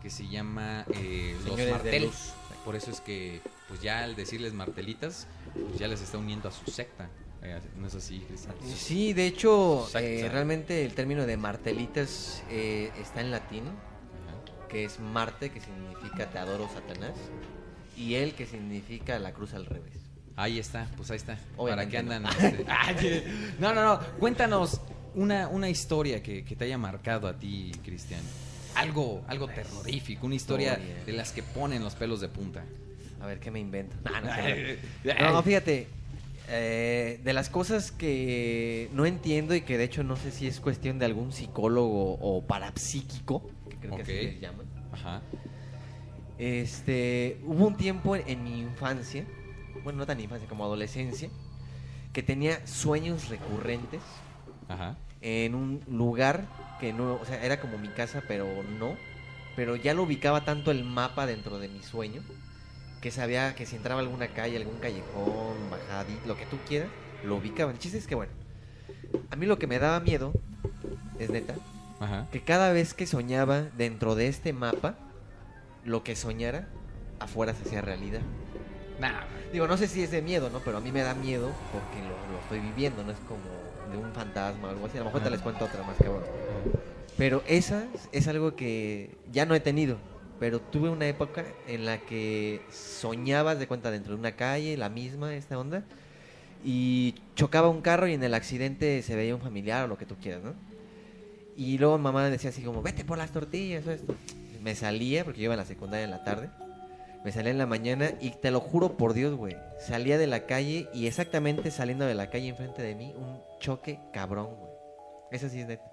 que se llama eh, Los Señores de Martel. Luz. Por eso es que, pues ya al decirles martelitas, pues ya les está uniendo a su secta. Eh, ¿No es así, Cristian? Sí, de hecho, eh, realmente el término de martelitas eh, está en latín, Ajá. que es Marte, que significa te adoro Satanás, y él, que significa la cruz al revés. Ahí está, pues ahí está. ¿Para Obviamente qué no. andan? este? Ay, no, no, no. Cuéntanos una, una historia que, que te haya marcado a ti, Cristian. Algo, algo terrorífico, una historia historia. de las que ponen los pelos de punta. A ver, ¿qué me invento? Ah, no, Ay, No, no, fíjate, eh, de las cosas que no entiendo y que de hecho no sé si es cuestión de algún psicólogo o parapsíquico, que creo que así Ok. les llaman. Ajá. Este, hubo un tiempo en, en mi infancia, bueno, no tan infancia como adolescencia, que tenía sueños recurrentes Ajá. en un lugar que no, o sea, era como mi casa, pero no, pero ya lo ubicaba tanto el mapa dentro de mi sueño que sabía que si entraba a alguna calle, algún callejón, bajadito, lo que tú quieras, lo ubicaba. El chiste es que, bueno, a mí lo que me daba miedo, es neta, Ajá. que cada vez que soñaba dentro de este mapa, lo que soñara afuera se hacía realidad. Nah, Digo, no sé si es de miedo, ¿no? Pero a mí me da miedo porque lo, lo estoy viviendo, no es como de un fantasma o algo así. A lo mejor te les cuento otra más cabrón. Pero esa es algo que ya no he tenido. Pero tuve una época en la que soñabas de cuenta dentro de una calle, la misma, esta onda. Y chocaba un carro y en el accidente se veía un familiar o lo que tú quieras, ¿no? Y luego mamá decía así como, vete por las tortillas o esto. Me salía porque yo iba a la secundaria en la tarde. Me salía en la mañana y te lo juro por Dios, güey. Salía de la calle y exactamente saliendo de la calle enfrente de mí, un choque cabrón, güey. Eso sí es neta.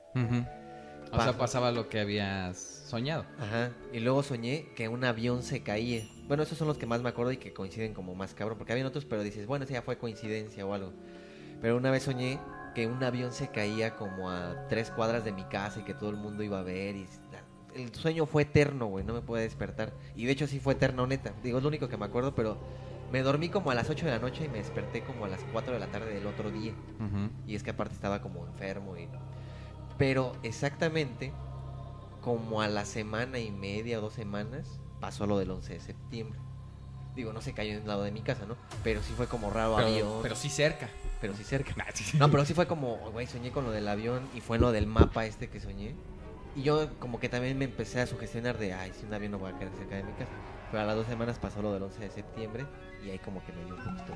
O sea, pasaba lo que habías soñado. Ajá. Y luego soñé que un avión se caía. Bueno, esos son los que más me acuerdo y que coinciden como más cabrón. Porque había otros, pero dices, bueno, ese ya fue coincidencia o algo. Pero una vez soñé que un avión se caía como a tres cuadras de mi casa y que todo el mundo iba a ver. Y el sueño fue eterno, güey. No me pude despertar. Y de hecho sí fue eterno, neta. Digo, es lo único que me acuerdo, pero me dormí como a las 8 de la noche y me desperté como a las 4 de la tarde del otro día. Y es que aparte estaba como enfermo y... Pero exactamente como a la semana y media o dos semanas pasó lo del 11 de septiembre. Digo, no se cayó en el lado de mi casa, ¿no? Pero sí fue como raro avión. Pero, pero sí cerca. pero sí cerca. No, pero sí fue como, güey, soñé con lo del avión y fue lo del mapa este que soñé. Y yo como que también me empecé a sugestionar de, ay, si un avión no va a caer cerca de mi casa. Pero a las dos semanas pasó lo del 11 de septiembre y ahí como que me dio un poquito.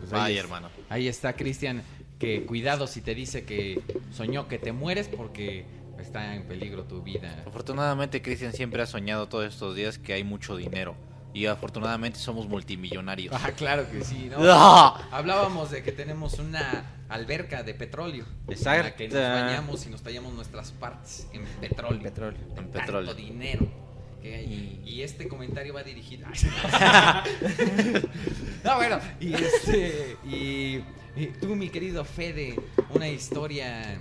Pues ahí es- hermano. Ahí está Cristian, que cuidado si te dice que soñó que te mueres porque está en peligro tu vida. Afortunadamente, Cristian siempre ha soñado todos estos días que hay mucho dinero. Y afortunadamente somos multimillonarios. Ah, claro que sí, ¿no? ¡Ah! Hablábamos de que tenemos una alberca de petróleo. Exacto. En la que nos bañamos y nos tallamos nuestras partes en petróleo. Petróleo. En tanto petróleo. dinero. que hay. Y este comentario va dirigido. no, bueno, y este. Y, y tú, mi querido Fede, una historia.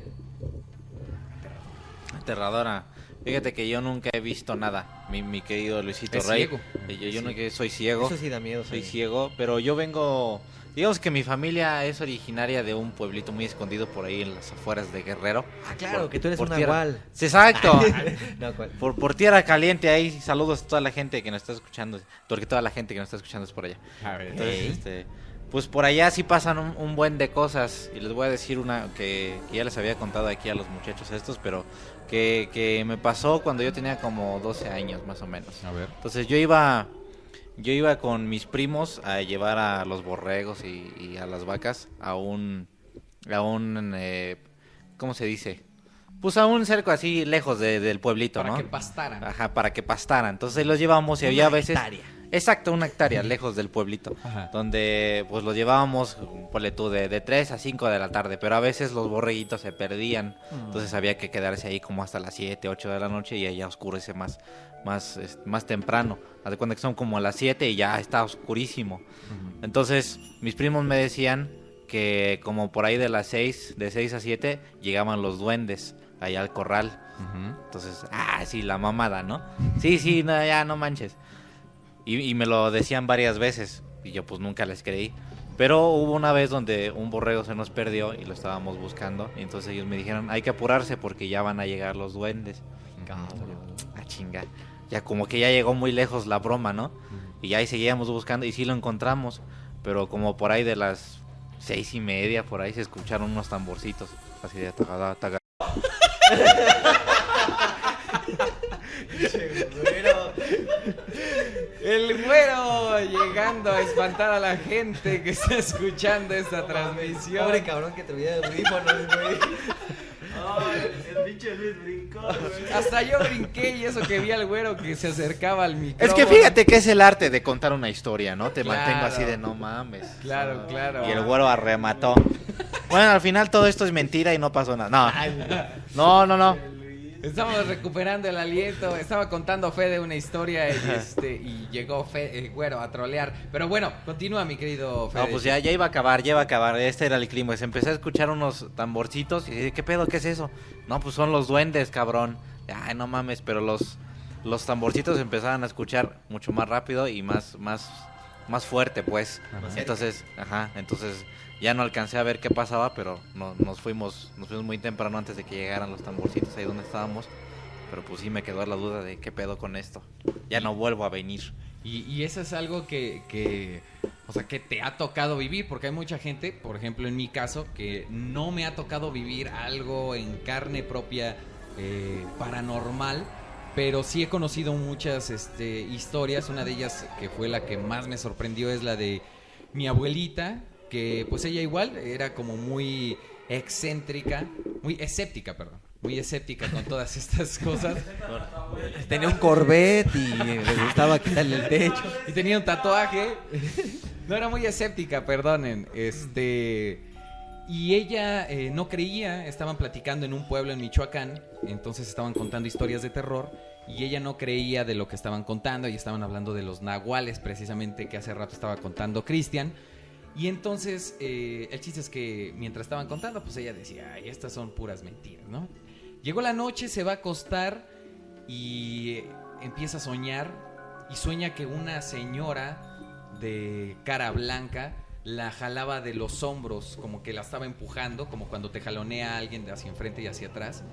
Aterradora. Fíjate que yo nunca he visto nada, mi, mi querido Luisito Es Rey. ciego. Eh, Yo, yo Sí. no soy ciego. Eso sí da miedo. Soy sí. ciego, pero yo vengo. Digamos que mi familia es originaria de un pueblito muy escondido por ahí en las afueras de Guerrero. Ah, claro, Por- que tú eres un nahual. Sí, Exacto. Por, por tierra caliente ahí. Saludos a toda la gente que nos está escuchando. Porque toda la gente que nos está escuchando es por allá. A ver. Entonces, Ey. este, pues por allá sí pasan un, un buen de cosas. Y les voy a decir una que, que ya les había contado aquí a los muchachos estos, pero que, que me pasó cuando yo tenía como 12 años más o menos. A ver. Entonces yo iba, yo iba con mis primos a llevar a los borregos y, y a las vacas a un, a un, eh, ¿cómo se dice? Pues a un cerco así lejos de- del pueblito, Para ¿no? que pastaran. Ajá, para que pastaran. Entonces los llevábamos y había a veces... hectárea. Exacto, una hectárea lejos del pueblito. Ajá. Donde pues los llevábamos, ponle tú, de, de 3 a 5 de la tarde. Pero a veces los borreguitos se perdían. Entonces había que quedarse ahí como hasta las 7, 8 de la noche y allá oscurece más, más, más temprano. Haz de cuenta que son como las 7 y ya está oscurísimo. Entonces mis primos me decían que como por ahí de las 6, de 6 a 7, llegaban los duendes allá al corral. Entonces, ah, sí, la mamada, ¿no? Sí, sí, no, ya no manches. Y, y me lo decían varias veces y yo pues nunca les creí. Pero hubo una vez donde un borrego se nos perdió y lo estábamos buscando. Y entonces ellos me dijeron, hay que apurarse porque ya van a llegar los duendes. Ah, chinga. Ya como que ya llegó muy lejos la broma, ¿no? Y ya ahí seguíamos buscando y sí lo encontramos. Pero como por ahí de las seis y media, por ahí se escucharon unos tamborcitos. Así de taga, El güero llegando a espantar a la gente que está escuchando esta transmisión. Pobre cabrón que te olvida de audífonos, güey. Hasta yo brinqué y eso que vi al güero que se acercaba al micrófono. Es que fíjate que es el arte de contar una historia, ¿no? Te Claro. mantengo así de no mames. Claro, claro. Y el güero arremató. Bueno, al final todo esto es mentira y no pasó nada. No, no, no, no. Estamos recuperando el aliento. Estaba contando Fede una historia y, este, y llegó Fe- el güero a trolear. Pero bueno, continúa, mi querido Fede. No, pues ya, ya iba a acabar, ya iba a acabar. Este era el clímax. Empecé a escuchar unos tamborcitos y dije, ¿qué pedo? ¿Qué es eso? No, pues son los duendes, cabrón. Ay, no mames, pero los, los tamborcitos empezaban a escuchar mucho más rápido y más, más, más fuerte, pues. Ajá. Entonces, ajá, entonces ya no alcancé a ver qué pasaba, pero no, nos fuimos, nos fuimos muy temprano antes de que llegaran los tamborcitos ahí donde estábamos. Pero pues sí me quedó la duda de qué pedo con esto. Ya no vuelvo a venir. Y, y eso es algo que, que, o sea, que te ha tocado vivir, porque hay mucha gente, por ejemplo en mi caso, que no me ha tocado vivir algo en carne propia eh, paranormal, pero sí he conocido muchas este, historias. Una de ellas que fue la que más me sorprendió es la de mi abuelita, que pues ella igual era como muy excéntrica, muy escéptica, perdón. muy escéptica con todas estas cosas. Tenía un Corvette y le gustaba quitarle el techo. Y tenía un tatuaje. No era muy escéptica, perdonen. Este. Y ella eh, no creía, estaban platicando en un pueblo en Michoacán, entonces estaban contando historias de terror y ella no creía de lo que estaban contando y estaban hablando de los nahuales precisamente que hace rato estaba contando Cristian. Y entonces eh, el chiste es que mientras estaban contando, pues ella decía, ay, estas son puras mentiras, ¿no? Llegó la noche, se va a acostar y empieza a soñar y sueña que una señora de cara blanca la jalaba de los hombros, como que la estaba empujando, como cuando te jalonea a alguien de hacia enfrente y hacia atrás,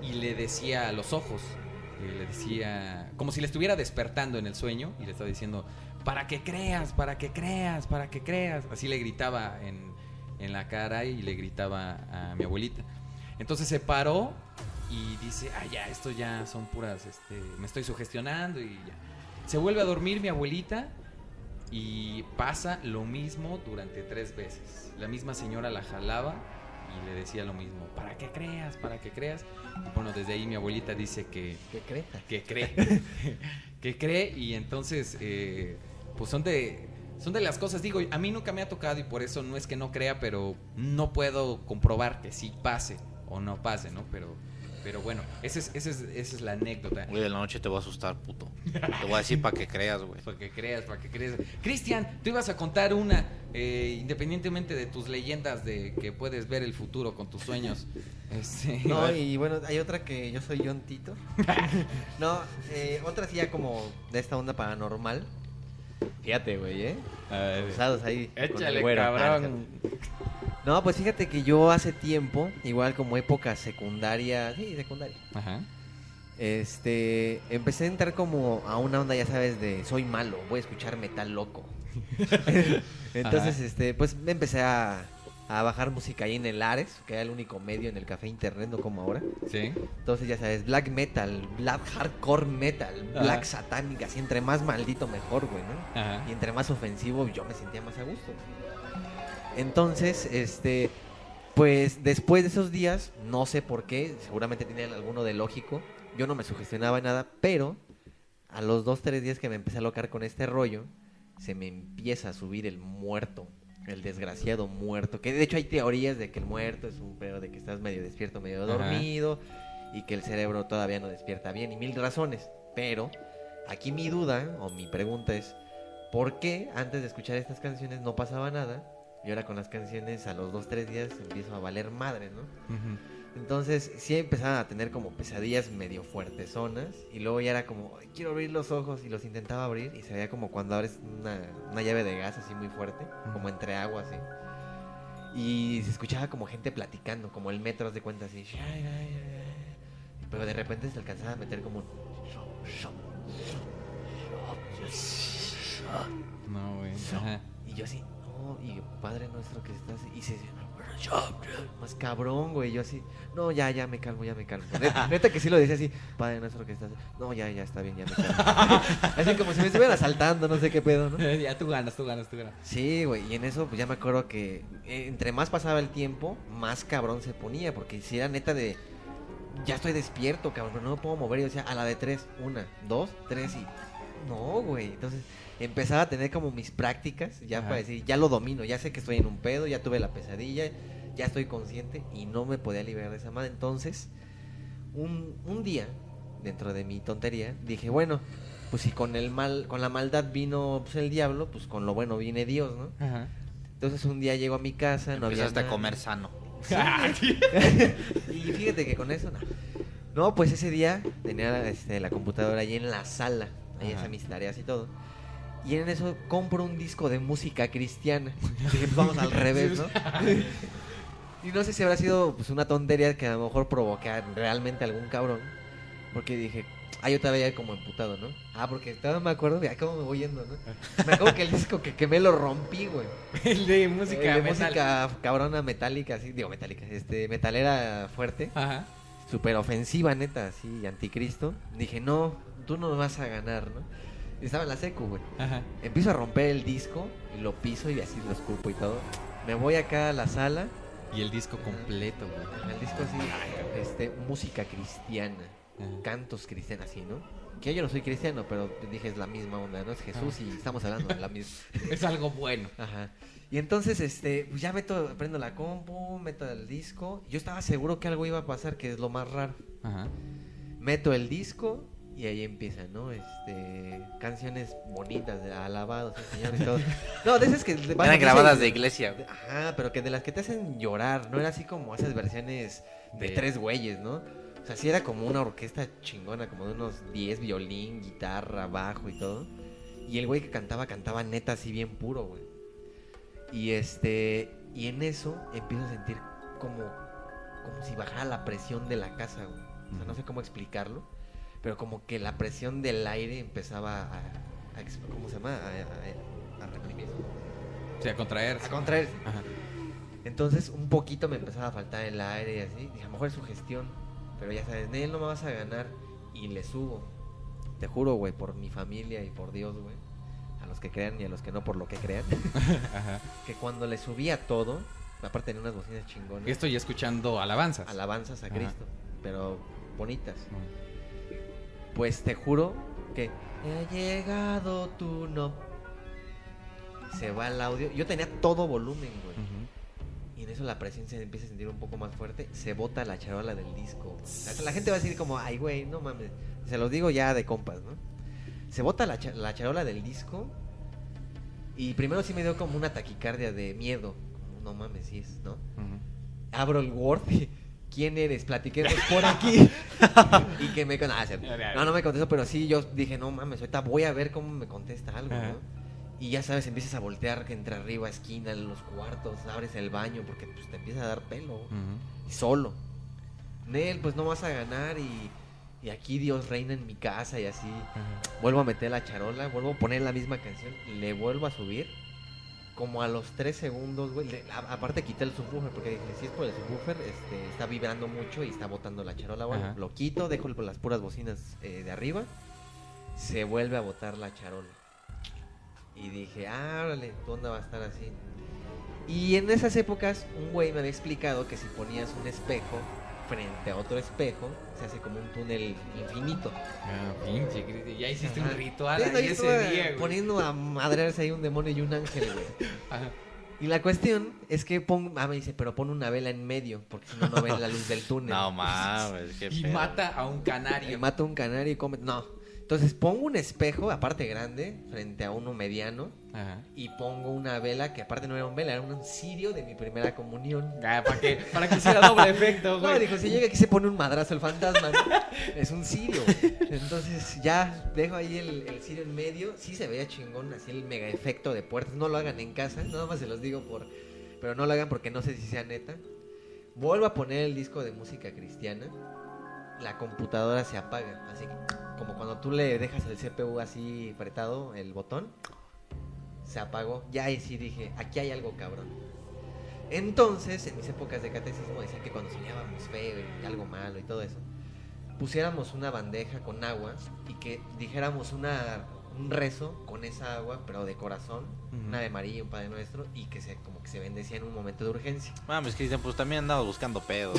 y le decía a los ojos, eh, le decía, como si le estuviera despertando en el sueño, y le estaba diciendo, para que creas, para que creas, para que creas. Así le gritaba en, en la cara y le gritaba a mi abuelita. Entonces se paró y dice, ah, ya, esto ya son puras, este, me estoy sugestionando y ya. Se vuelve a dormir mi abuelita y pasa lo mismo durante tres veces. La misma señora la jalaba y le decía lo mismo, para que creas, para que creas. Y bueno, desde ahí mi abuelita dice que, ¿Qué creta? que cree, que cree y entonces, eh, pues son de, son de las cosas, digo, a mí nunca me ha tocado y por eso no es que no crea, pero no puedo comprobar que sí pase o no pase, ¿no? Pero, pero bueno, esa es, esa es, esa es la anécdota. Güey, de la noche te voy a asustar, puto. Te voy a decir para que creas, güey. Para que creas, para que creas. Cristian, tú ibas a contar una, eh, independientemente de tus leyendas de que puedes ver el futuro con tus sueños. Este, No, y bueno, hay otra que yo soy John Tito. no, eh, otra sí ya como de esta onda paranormal. Fíjate, güey, ¿eh? A ver, Usados ahí. échale, güero. cabrón. No, pues fíjate que yo hace tiempo, igual como época secundaria, sí, secundaria, Ajá. este, empecé a entrar como a una onda, ya sabes, de soy malo, voy a escuchar metal loco. Entonces, Ajá. este, pues me empecé a, a bajar música ahí en el Ares, que era el único medio en el café internet, no como ahora. Sí. Entonces, ya sabes, black metal, black hardcore metal, black Ajá. satánica, así entre más maldito mejor, güey, ¿no? Ajá. Y entre más ofensivo yo me sentía más a gusto. Entonces, este, pues después de esos días, no sé por qué, seguramente tenía alguno de lógico, yo no me sugestionaba nada, pero a los dos, tres días que me empecé a locar con este rollo, se me empieza a subir el muerto, el desgraciado muerto, que de hecho hay teorías de que el muerto es un pedo de que estás medio despierto, medio Ajá. dormido, y que el cerebro todavía no despierta bien, y mil razones, pero aquí mi duda o mi pregunta es, ¿por qué antes de escuchar estas canciones no pasaba nada? Y ahora con las canciones a los dos, tres días empiezo a valer madre, ¿no? Entonces sí empezaba a tener como pesadillas medio fuertezonas y luego ya era como, "Ay, quiero abrir los ojos y los intentaba abrir y se veía como cuando abres una, una llave de gas así muy fuerte, como entre agua así. Y se escuchaba como gente platicando, como el metro, de cuenta así. Pero de repente se alcanzaba a meter como un... No, güey. Y yo así, no, y Padre nuestro que estás. Y se más cabrón, güey. Yo así, no, ya, ya me calmo, ya me calmo. Neta, neta que sí lo decía así, Padre nuestro que estás. No, ya, ya está bien, ya me calmo. así como si me estuvieran asaltando, no sé qué pedo, ¿no? ya tú ganas, tú ganas, tú ganas. Sí, güey, y en eso pues ya me acuerdo que eh, entre más pasaba el tiempo, más cabrón se ponía, porque si era neta de, ya estoy despierto, cabrón, pero no me puedo mover, y yo decía, a la de tres, una, dos, tres, y no, güey, entonces empezaba a tener como mis prácticas, ya Ajá. para decir, ya lo domino, ya sé que estoy en un pedo, ya tuve la pesadilla, ya estoy consciente, y no me podía liberar de esa madre, entonces, un, un día, dentro de mi tontería, dije, bueno, pues si con el mal, con la maldad vino pues, el diablo, pues con lo bueno viene Dios, ¿no? Ajá. Entonces un día llego a mi casa, no había Empezaste a nada. comer sano. y fíjate que con eso no. No, pues ese día tenía este, la computadora ahí en la sala, ahí hacía mis tareas y todo. Y en eso compro un disco de música cristiana. Dije, pues vamos al revés, ¿no? y no sé si habrá sido pues, una tontería que a lo mejor provoque realmente algún cabrón. Porque dije, ah, yo todavía como emputado, ¿no? Ah, porque todavía me acuerdo, mira cómo me voy yendo, ¿no? Me acuerdo que el disco que quemé lo rompí, güey. El de música de metal. música cabrona metálica, así, digo metálica, este, metalera fuerte, Ajá. súper ofensiva, neta, así, anticristo. Dije, no, tú no vas a ganar, ¿no? Y estaba en la secu, güey. Ajá. Empiezo a romper el disco y lo piso y así lo esculpo y todo. Me voy acá a la sala Y el disco completo, güey. El disco así, este, música cristiana, Ajá. cantos cristianos, así, ¿no? Que yo no soy cristiano, pero dije es la misma onda, ¿no? Es Jesús y estamos hablando de la misma. Es algo bueno. Ajá. Y entonces, este, pues ya meto, prendo la compu, meto el disco. Yo estaba seguro que algo iba a pasar, que es lo más raro. Ajá. Meto el disco y ahí empieza, ¿no? Este, canciones bonitas, de alabados, el Señor y todo. No, de esas que Eran grabadas de iglesia. Ajá, pero que de las que te hacen llorar, no era así como esas versiones de De- tres güeyes, ¿no? O sea, sí era como una orquesta chingona, como de unos 10 violín, guitarra, bajo y todo. Y el güey que cantaba, cantaba neta así bien puro, güey. Y este, y en eso empiezo a sentir como, como si bajara la presión de la casa, güey. O sea, no sé cómo explicarlo, pero como que la presión del aire empezaba a, a ¿cómo se llama? A, a- a reprimirse. O sea, contraerse. A contraerse. Ajá. Entonces un poquito me empezaba a faltar el aire y así. Dije, a lo mejor es su gestión. Pero ya sabes, Nel, no me vas a ganar. Y le subo. Te juro, güey, por mi familia y por Dios, güey. A los que crean y a los que no por lo que crean. Ajá. que cuando le subía todo, aparte tenía unas bocinas chingonas. Estoy escuchando alabanzas. Alabanzas a Ajá. Cristo. Pero bonitas. Pues te juro que ha llegado tu no. Se va el audio. Yo tenía todo volumen, güey. Y en eso la presión se empieza a sentir un poco más fuerte. Se bota la charola del disco. La gente va a decir como, ay, güey, no mames. Se los digo ya de compas, ¿no? Se bota la, cha- la charola del disco. Y primero sí me dio como una taquicardia de miedo. Como, no mames, sí es, ¿no? Abro el Word y, ¿quién eres? Platiquemos por aquí. y que me... ah, no, no me contestó, pero sí, yo dije, no mames, ahorita voy a ver cómo me contesta algo. ¿no? Y ya sabes, empiezas a voltear entre arriba, esquina, en los cuartos, abres el baño porque pues, te empieza a dar pelo. Ujú. Y solo. Nel, pues no vas a ganar y, y aquí Dios reina en mi casa y así. Vuelvo a meter la charola, vuelvo a poner la misma canción, le vuelvo a subir. Como a los 3 segundos, güey. le- a- aparte quité el subwoofer porque dije, si es por el subwoofer, este, está vibrando mucho y está botando la charola. Ajá. lo quito, dejo las puras bocinas eh, de arriba. Se vuelve a botar la charola. Y dije, ah, órale, tu onda va a estar así. Y en esas épocas, un güey me había explicado que si ponías un espejo frente a otro espejo, se hace como un túnel infinito. Ah, pinche Ya hiciste Ajá. un ritual ahí ese día, güey. Poniendo a madrearse ahí un demonio y un ángel, güey. Ajá. Y la cuestión es que pon, ah, me dice, pero pon una vela en medio, porque si no, no ven la luz del túnel. No mames, qué Y pedo. mata a un Y canario. mata un canario y come. No. Entonces pongo un espejo, aparte grande, frente a uno mediano, Ajá. y pongo una vela que aparte no era un vela, era un cirio de mi primera comunión. Ah, para que, para que hiciera doble efecto, No, güey. dijo, si llega aquí se pone un madrazo el fantasma. ¿no? es un cirio. Entonces ya dejo ahí el, el cirio en medio. Sí se veía chingón, así el mega efecto de puertas. No lo hagan en casa, nada más se los digo por... Pero no lo hagan porque no sé si sea neta. Vuelvo a poner el disco de música cristiana. La computadora se apaga. Así que, como cuando tú le dejas el CPU así apretado, el botón, se apagó. Ya ahí sí dije, aquí hay algo cabrón. Entonces, en mis épocas de catecismo decían que cuando soñábamos feo y algo malo y todo eso, pusiéramos una bandeja con agua y que dijéramos una, un rezo con esa agua, pero de corazón, una de María, un Padre Nuestro, y que se como que se bendecía en un momento de urgencia. Mames, Cristian, pues también andamos buscando pedos.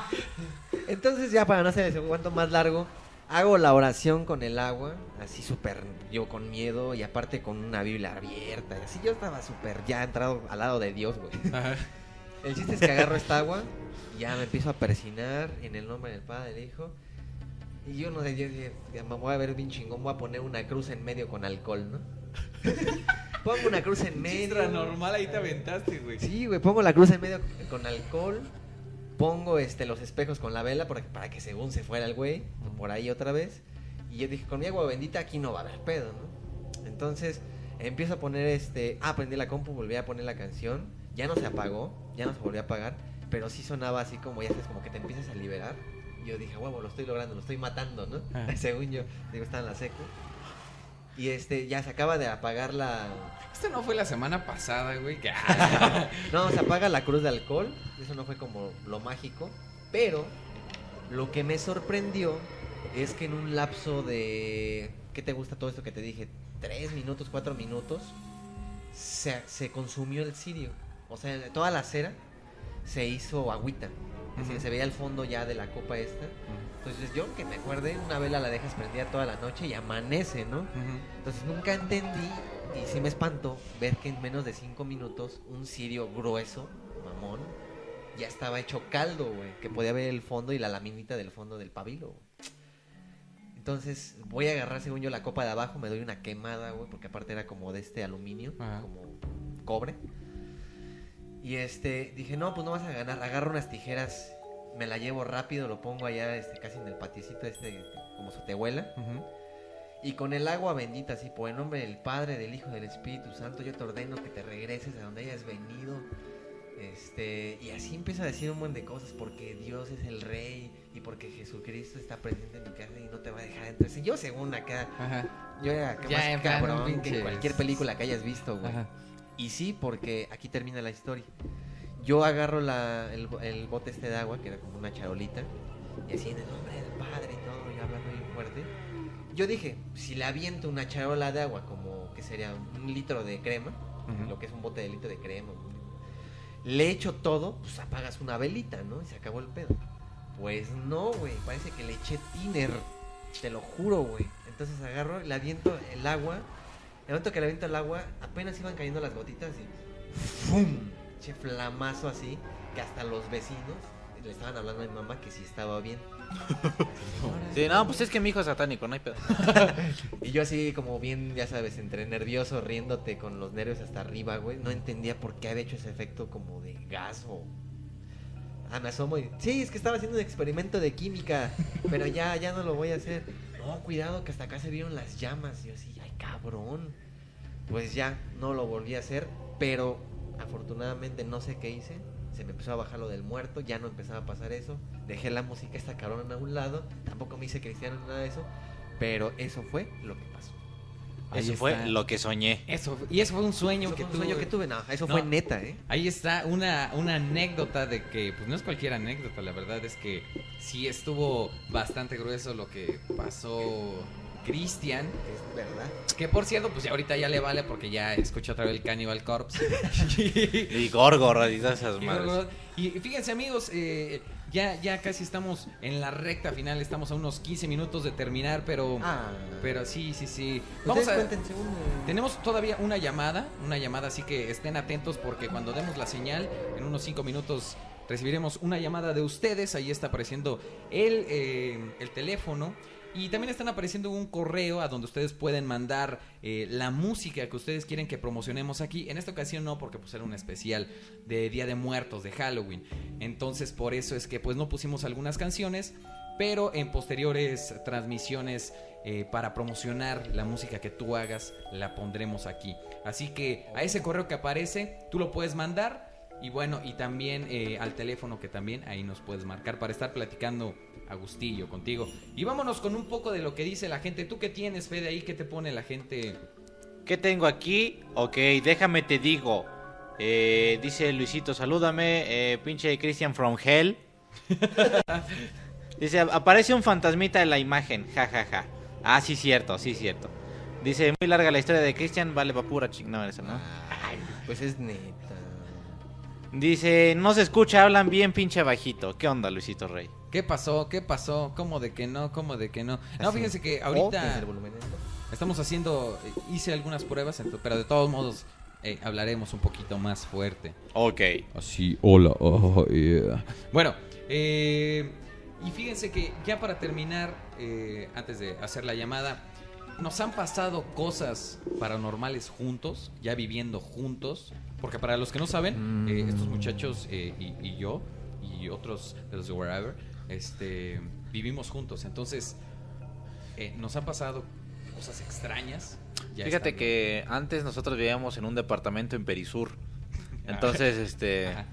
Entonces ya para no hacer el cuanto más largo, hago la oración con el agua, así súper yo con miedo y aparte con una Biblia abierta, y así yo estaba súper ya entrado al lado de Dios, güey. Ajá. El chiste es que agarro esta agua, ya me empiezo a persinar en el nombre del Padre, del Hijo. Y yo no sé, yo dije, me voy a ver bien chingón, voy a poner una cruz en medio con alcohol, ¿no? pongo una cruz en medio. Normal, ahí te aventaste, güey. Sí, güey, pongo la cruz en medio con alcohol. Pongo este los espejos con la vela para, para que según se fuera el güey, por ahí otra vez. Y yo dije, con mi agua bendita aquí no va a haber pedo, ¿no? Entonces empiezo a poner este. Ah, prendí la compu, volví a poner la canción. Ya no se apagó, ya no se volvió a apagar. Pero sí sonaba así como, ya sabes, como que te empiezas a liberar. Yo dije, huevo, lo estoy logrando, lo estoy matando, ¿no? Ah. Según yo, digo, estaba en la seco. Y este, ya se acaba de apagar la, Esto no fue la semana pasada, güey. no, se apaga la cruz de alcohol. Eso no fue como lo mágico. Pero lo que me sorprendió es que en un lapso de. ¿Qué te gusta todo esto que te dije? Tres minutos, cuatro minutos. Se, se consumió el cirio. O sea, toda la cera se hizo agüita. Decir, Ujú. se veía el fondo ya de la copa esta. Entonces yo que me acuerde, una vela la dejas prendida toda la noche y amanece, ¿no? Entonces nunca entendí y sí me espantó ver que en menos de cinco minutos un cirio grueso, mamón, ya estaba hecho caldo, güey. Que podía ver el fondo y la laminita del fondo del pabilo, güey. Entonces voy a agarrar, según yo, la copa de abajo, me doy una quemada, güey, porque aparte era como de este aluminio, como cobre. Y este, dije, no, pues no vas a ganar. Agarro unas tijeras, me la llevo rápido, lo pongo allá, este, casi en el patiecito este, como su tehuela. Ujú. Y con el agua bendita, así, por el nombre del Padre, del Hijo, del Espíritu Santo, yo te ordeno que te regreses a donde hayas venido. Este, y así empieza a decir un buen de cosas, porque Dios es el Rey y porque Jesucristo está presente en mi casa y no te va a dejar entrar. Yo según acá, Ajá. yo era acá Ya, en más cabrón que cualquier película que hayas visto, güey. Ajá. Y sí, porque aquí termina la historia. Yo agarro la, el, el bote este de agua, que era como una charolita, y así en el nombre del Padre y todo, y hablando bien fuerte. Yo dije, si le aviento una charola de agua, como que sería un litro de crema, lo que es un bote de litro de crema, le echo todo, pues apagas una velita, ¿no? Y se acabó el pedo. Pues no, güey, parece que le eché tiner, te lo juro, güey. Entonces agarro, le aviento el agua, el momento que le aviento el agua, apenas iban cayendo las gotitas y ¡fum! Che flamazo así, que hasta los vecinos le estaban hablando a mi mamá que sí estaba bien. Sí, no, pues es que mi hijo es satánico, no hay pedo. Y yo así como bien, ya sabes, entre nervioso, riéndote con los nervios hasta arriba, güey. No entendía por qué había hecho ese efecto como de gas o... Ah, me asomo y... Sí, es que estaba haciendo un experimento de química, pero ya, ya no lo voy a hacer. No, cuidado, que hasta acá se vieron las llamas. Y yo así, ay, cabrón. Pues ya, no lo volví a hacer, pero afortunadamente no sé qué hice. Se me empezó a bajar lo del muerto, ya no empezaba a pasar eso. Dejé la música esta cabrón a un lado. Tampoco me hice cristiano ni nada de eso. Pero eso fue lo que pasó. Ahí Eso fue lo que soñé. Eso, y eso fue un sueño Eso que fue un tuve. sueño que tuve, no, eso No. fue neta, ¿eh? Ahí está una, una anécdota de que, pues no es cualquier anécdota, la verdad es que sí estuvo bastante grueso lo que pasó Cristian. Es verdad. Que por cierto, pues ya ahorita ya le vale porque ya escuchó otra vez el Cannibal Corpse. Y Gorgor esas Y, madres. y fíjense amigos, eh, ya, ya casi estamos en la recta final, estamos a unos 15 minutos de terminar, pero... Ah, Pero sí, sí, sí. Vamos Vamos a... una. Tenemos todavía una llamada, una llamada, así que estén atentos porque cuando demos la señal, en unos 5 minutos recibiremos una llamada de ustedes. Ahí está apareciendo el, eh, el teléfono. Y también están apareciendo un correo a donde ustedes pueden mandar eh, la música que ustedes quieren que promocionemos aquí. En esta ocasión no, porque pues era un especial de Día de Muertos, de Halloween. Entonces por eso es que pues no pusimos algunas canciones, pero en posteriores transmisiones eh, para promocionar la música que tú hagas, la pondremos aquí. Así que a ese correo que aparece, tú lo puedes mandar. Y bueno, y también eh, al teléfono que también ahí nos puedes marcar para estar platicando a gustillo contigo. Y vámonos con un poco de lo que dice la gente. ¿Tú qué tienes, Fede, ahí? ¿Qué te pone la gente? ¿Qué tengo aquí? Ok, déjame te digo. Eh, dice Luisito, salúdame, eh, pinche Christian from Hell. dice, aparece un fantasmita en la imagen, jajaja. Ja, ja. Ah, sí, cierto, sí, cierto. Dice, muy larga la historia de Christian, vale, va pura ching. No, eso no. Ay, pues es neta. Dice, no se escucha, hablan bien pinche bajito. ¿Qué onda, Luisito Rey? ¿Qué pasó? ¿Qué pasó? ¿Cómo de que no? ¿Cómo de que no? No, Así. fíjense que ahorita... alto. Estamos haciendo, hice algunas pruebas, pero de todos modos eh, hablaremos un poquito más fuerte. Ok. Así, hola, oh, yeah. Bueno, eh, y fíjense que ya para terminar, eh, antes de hacer la llamada, nos han pasado cosas paranormales juntos, ya viviendo juntos, porque para los que no saben, eh, estos muchachos eh, y, y yo y otros de los de Wherever, este, vivimos juntos, entonces eh, nos han pasado cosas extrañas. ya Fíjate estando- que antes nosotros vivíamos en un departamento en Perisur. Entonces, este... Ajá.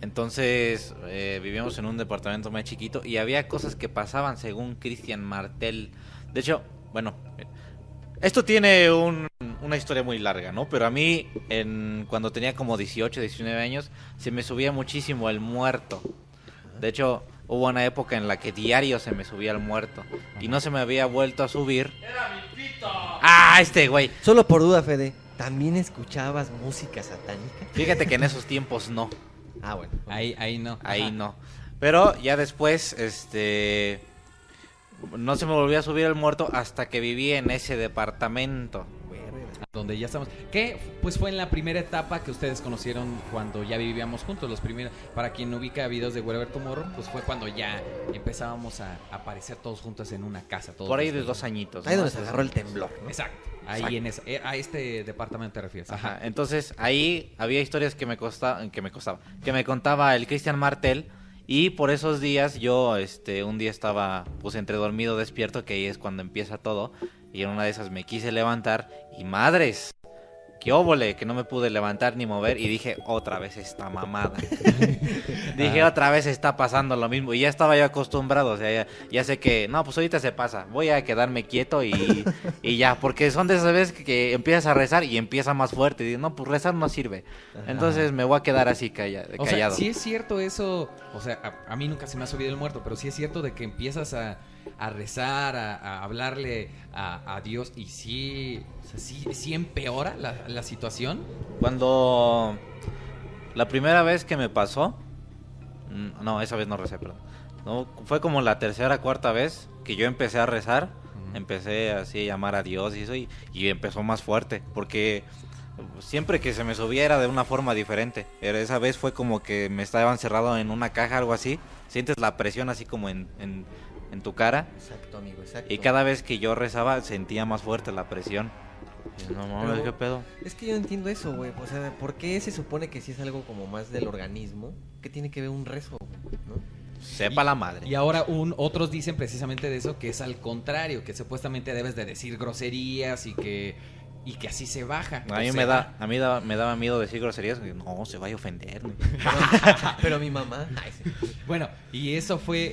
Entonces eh, vivíamos en un departamento más chiquito y había cosas que pasaban según Christian Martel. De hecho, bueno, esto tiene un- una historia muy larga, ¿no? Pero a mí, en, cuando tenía como 18, 19 años, se me subía muchísimo el muerto. De hecho, hubo una época en la que diario se me subía el muerto y no se me había vuelto a subir. ¡Ah, este güey! Solo por duda, Fede, ¿también escuchabas música satánica? Fíjate que en esos tiempos no. Ah, bueno. Ahí, ahí no. Ahí Ajá. no. Pero ya después, este. No se me volvió a subir el muerto hasta que viví en ese departamento. Donde ya estamos. Que pues fue en la primera etapa que ustedes conocieron cuando ya vivíamos juntos. Los primeros, para quien ubica videos de Wherever Tomorrow, pues fue cuando ya empezábamos a aparecer todos juntos en una casa. Todos Por ahí de dos añitos. Ahí ¿no? donde se agarró el temblor, ¿no? Exacto. Ahí Exacto. en ese, eh, a este departamento te refieres. Ajá. Entonces ahí había historias que me costaba, que me costaba, que me contaba el Cristian Martel y por esos días yo, este, un día estaba pues entre dormido despierto que ahí es cuando empieza todo y en una de esas me quise levantar y madres, qué óvole que no me pude levantar ni mover y dije otra vez esta mamada. dije otra vez está pasando lo mismo y ya estaba yo acostumbrado, o sea, ya, ya sé que no, pues ahorita se pasa, voy a quedarme quieto y, y ya, porque son de esas veces que, que empiezas a rezar y empieza más fuerte y digo, no, pues rezar no sirve. Entonces me voy a quedar así calla- O sea, callado. sí es cierto eso, o sea, a, a mí nunca se me ha subido el muerto, pero sí es cierto de que empiezas a, a rezar, a, a hablarle a, a Dios y sí, o sea, sí, sí empeora la, la situación. Cuando la primera vez que me pasó, mm, no, esa vez no recé, perdón. No, fue como la tercera, cuarta vez que yo empecé a rezar, empecé así a llamar a Dios y eso, y, y empezó más fuerte, porque siempre que se me subía era de una forma diferente. Esa vez fue como que me estaba encerrado en una caja, algo así, sientes la presión así como en, en, en tu cara, Exacto, amigo, exacto. y cada vez que yo rezaba sentía más fuerte la presión. Y no mames, Pero- qué pedo. Es que yo no entiendo eso, güey. O sea, ¿por qué se supone que si es algo como más del organismo? ¿Qué tiene que ver un rezo, no? Sepa la madre. Y ahora un, otros dicen precisamente de eso que es al contrario, que supuestamente debes de decir groserías y que y que así se baja. A mí me sea, da, a mí da- me daba miedo decir groserías. que No, se vaya a ofender. Pero mi mamá. Bueno, y eso fue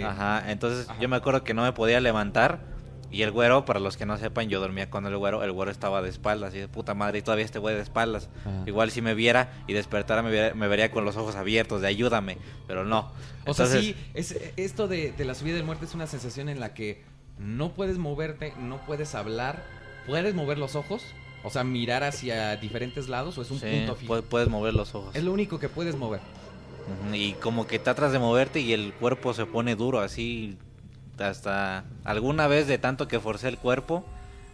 eh, Ajá, entonces Ajá. yo me acuerdo que no me podía levantar. Y el güero, para los que no sepan, yo dormía con el güero. El güero estaba de espaldas. Y de puta madre, y todavía este güey de espaldas. Ajá. Igual si me viera y despertara, me vería, me vería con los ojos abiertos de ayúdame. Pero no. O sea, Entonces, sí, es, esto de, de la subida del muerte es una sensación en la que no puedes moverte, no puedes hablar, puedes mover los ojos, o sea, mirar hacia diferentes lados o es un sí, punto fijo. pu- puedes mover los ojos. Es lo único que puedes mover. Y como que tratas de moverte y el cuerpo se pone duro, así hasta alguna vez de tanto que forcé el cuerpo,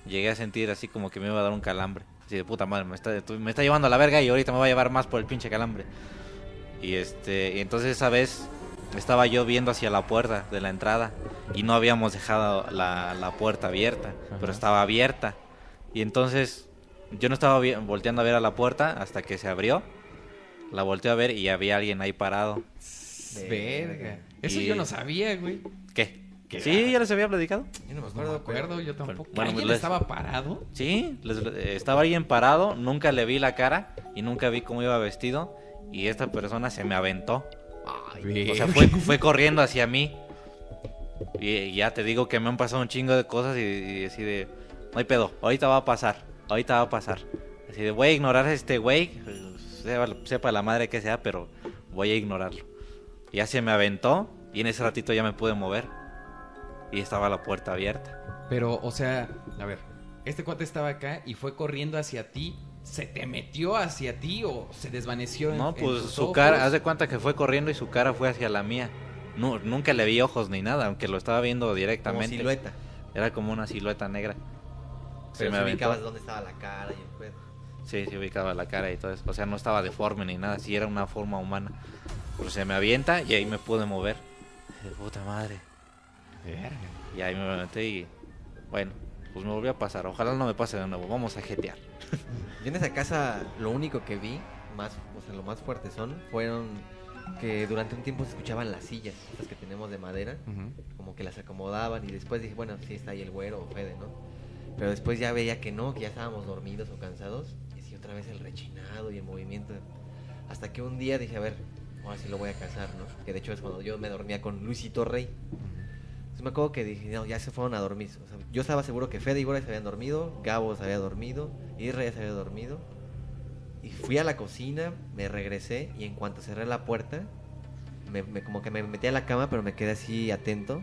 llegué a sentir así como que me iba a dar un calambre. Así de puta madre, me está, me está llevando a la verga y ahorita me va a llevar más por el pinche calambre. Y este, y entonces esa vez estaba yo viendo hacia la puerta de la entrada y no habíamos dejado la, la puerta abierta, Ajá. pero estaba abierta. Y entonces yo no estaba volteando a ver a la puerta hasta que se abrió. La volteé a ver y había alguien ahí parado. Verga. Eso Y- yo no sabía, güey. ¿Qué? ¿Qué? Sí, ya les había platicado. Yo no me Pues no acuerdo. me acuerdo, yo tampoco. Bueno, ¿Alguien les- estaba parado? Sí, les- estaba alguien parado, nunca le vi la cara y nunca vi cómo iba vestido. Y esta persona se me aventó. O sea, fue, fue corriendo hacia mí. Y, y ya te digo que me han pasado un chingo de cosas y, y así de... No hay pedo, ahorita va a pasar, ahorita va a pasar. Así de, voy a ignorar a este güey, sepa, sepa la madre que sea, pero voy a ignorarlo. Y ya se me aventó y en ese ratito ya me pude mover. Y estaba la puerta abierta. Pero, o sea, a ver, este cuate estaba acá y fue corriendo hacia ti. ¿Se te metió hacia ti o se desvaneció en No, en pues tus su ojos? cara, haz de cuenta que fue corriendo y su cara fue hacia la mía. Nu- nunca le vi ojos ni nada, aunque lo estaba viendo Como directamente. silueta. Era como una silueta negra. Se Pero me si aventó. ubicabas dónde estaba la cara y el pedo. Sí, se ubicaba la cara y todo eso. O sea, no estaba deforme ni nada, sí era una forma humana. Pero se me avienta y ahí me pude mover. De puta madre. Verga. Y ahí me metí y bueno, pues me volvió a pasar. Ojalá no me pase de nuevo. Vamos a jetear. Yo en esa casa lo único que vi, más, o sea, lo más fuerte son, fueron que durante un tiempo se escuchaban las sillas, estas que tenemos de madera, como que las acomodaban y después dije, bueno, sí está ahí el güero o Fede, ¿no? Pero después ya veía que no, que ya estábamos dormidos o cansados y sí otra vez el rechinado y el movimiento. Hasta que un día dije, a ver, ahora sí lo voy a casar, ¿no? Que de hecho es cuando yo me dormía con Luisito Rey. Entonces me acuerdo que dije, no, ya se fueron a dormir. Yo estaba seguro que Fede y Bora se habían dormido, Gabo se había dormido, Isra ya se había dormido. Y fui a la cocina, me regresé y en cuanto cerré la puerta, me, me- como que me metí a la cama, pero me quedé así atento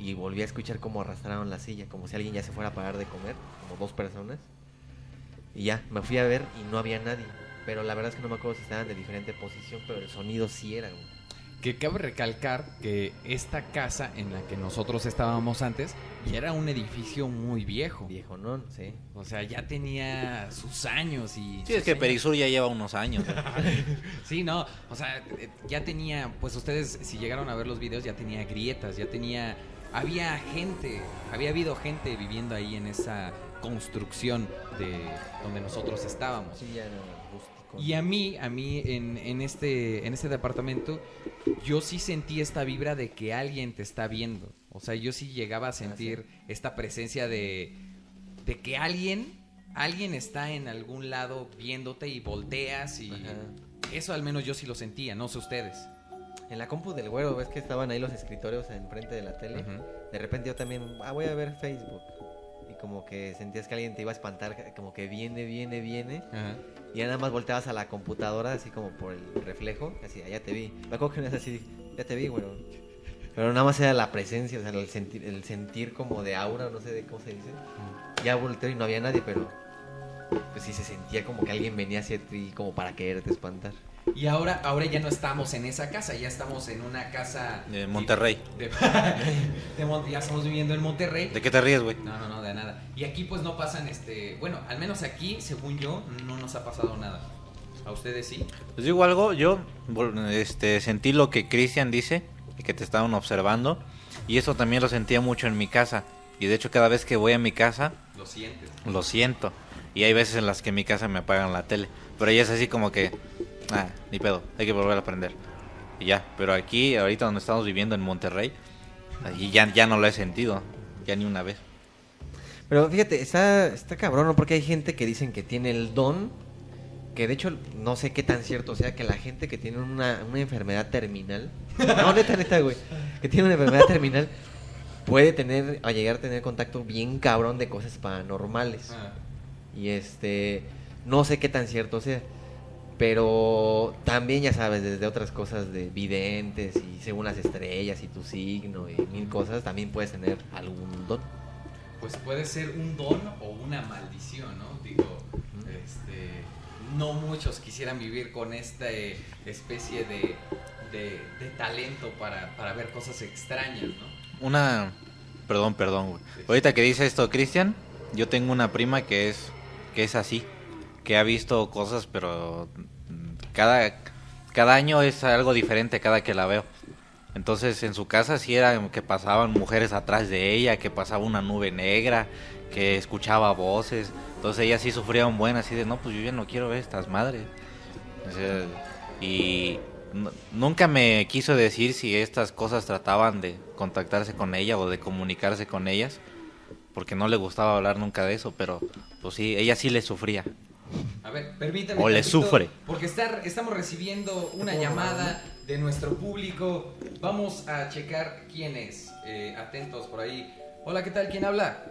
y volví a escuchar cómo arrastraron la silla, como si alguien ya se fuera a parar de comer, como dos personas. Y ya, me fui a ver y no había nadie. pero la verdad es que no me acuerdo si estaban de diferente posición, pero el sonido sí era, güey. Que cabe recalcar que esta casa en la que nosotros estábamos antes ya era un edificio muy viejo. Viejo, ¿no? Sí. O sea, ya tenía sus años y... Sí, es que años. Perisur ya lleva unos años. Sí, no, o sea, eh, ya tenía, pues ustedes si llegaron a ver los videos ya tenía grietas, ya tenía, había gente, había habido gente viviendo ahí en esa construcción de donde nosotros estábamos. Sí, ya. Y a mí, a mí en, en este, en este departamento, yo sí sentí esta vibra de que alguien te está viendo. O sea, yo sí llegaba a sentir esta presencia de, de que alguien, alguien está en algún lado viéndote y volteas y Ajá. eso al menos yo sí lo sentía, no sé ustedes. En la compu del güero, ves que estaban ahí los escritorios enfrente de la tele. De repente yo también, ah, voy a ver Facebook. Y como que sentías que alguien te iba a espantar, como que viene, viene, viene. Ajá. Y ya nada más volteabas a la computadora, así como por el reflejo, así, ah, ya te vi. Me acuerdo que no es así, ya te vi, güero. Pero nada más era la presencia, o sea, el sentir, el sentir como de aura, no sé de cómo se dice. Ya volteo y no había nadie, pero pues sí se sentía como que alguien venía hacia ti como para quererte espantar. Y ahora, ahora ya no estamos en esa casa, ya estamos en una casa De Monterrey. De, de Mon- ya estamos viviendo en Monterrey. ¿De qué te ríes, güey? No, no, no, de nada. Y aquí pues no pasan, este, bueno, al menos aquí, según yo, no nos ha pasado nada. ¿A ustedes sí? Les digo algo, yo este, sentí lo que Cristian dice, que te estaban observando, y eso también lo sentía mucho en mi casa. Y de hecho cada vez que voy a mi casa, Lo sientes. lo siento. Y hay veces en las que en mi casa me apagan la tele. Pero ella es así como que, ah, ni pedo, hay que volver a aprender. Y ya, pero aquí, ahorita donde estamos viviendo en Monterrey, ahí ya, ya no lo he sentido, ya ni una vez. Pero fíjate, está, está cabrón, ¿no? Porque hay gente que dicen que tiene el don, que de hecho no sé qué tan cierto sea que la gente que tiene una, una enfermedad terminal, no, neta, neta, güey, que tiene una enfermedad terminal, puede tener, a llegar a tener contacto bien cabrón de cosas paranormales. Ah, Y este, no sé qué tan cierto sea. Pero también ya sabes, desde otras cosas de videntes y según las estrellas y tu signo y mil cosas, también puedes tener algún don. pues puede ser un don o una maldición, ¿no? Digo, este, no muchos quisieran vivir con esta eh, especie de, de, de talento para, para ver cosas extrañas, ¿no? Una, perdón, perdón, güey. Ahorita que dice esto Cristian, yo tengo una prima que es, que es así, que ha visto cosas, pero mm, cada, cada año es algo diferente cada que la veo. Entonces en su casa sí era que pasaban mujeres atrás de ella, que pasaba una nube negra, que escuchaba voces. Entonces ella sí sufría un buen así de, no, pues yo ya no quiero ver estas madres. O sea, y nunca me quiso decir si estas cosas trataban de contactarse con ella o de comunicarse con ellas, porque no le gustaba hablar nunca de eso, pero pues sí, ella sí le sufría. A ver, permítame. O le tantito, sufre. Porque está- estamos recibiendo una llamada de nuestro público. Vamos a checar quién es. Eh, atentos por ahí. Hola, ¿qué tal? ¿Quién habla?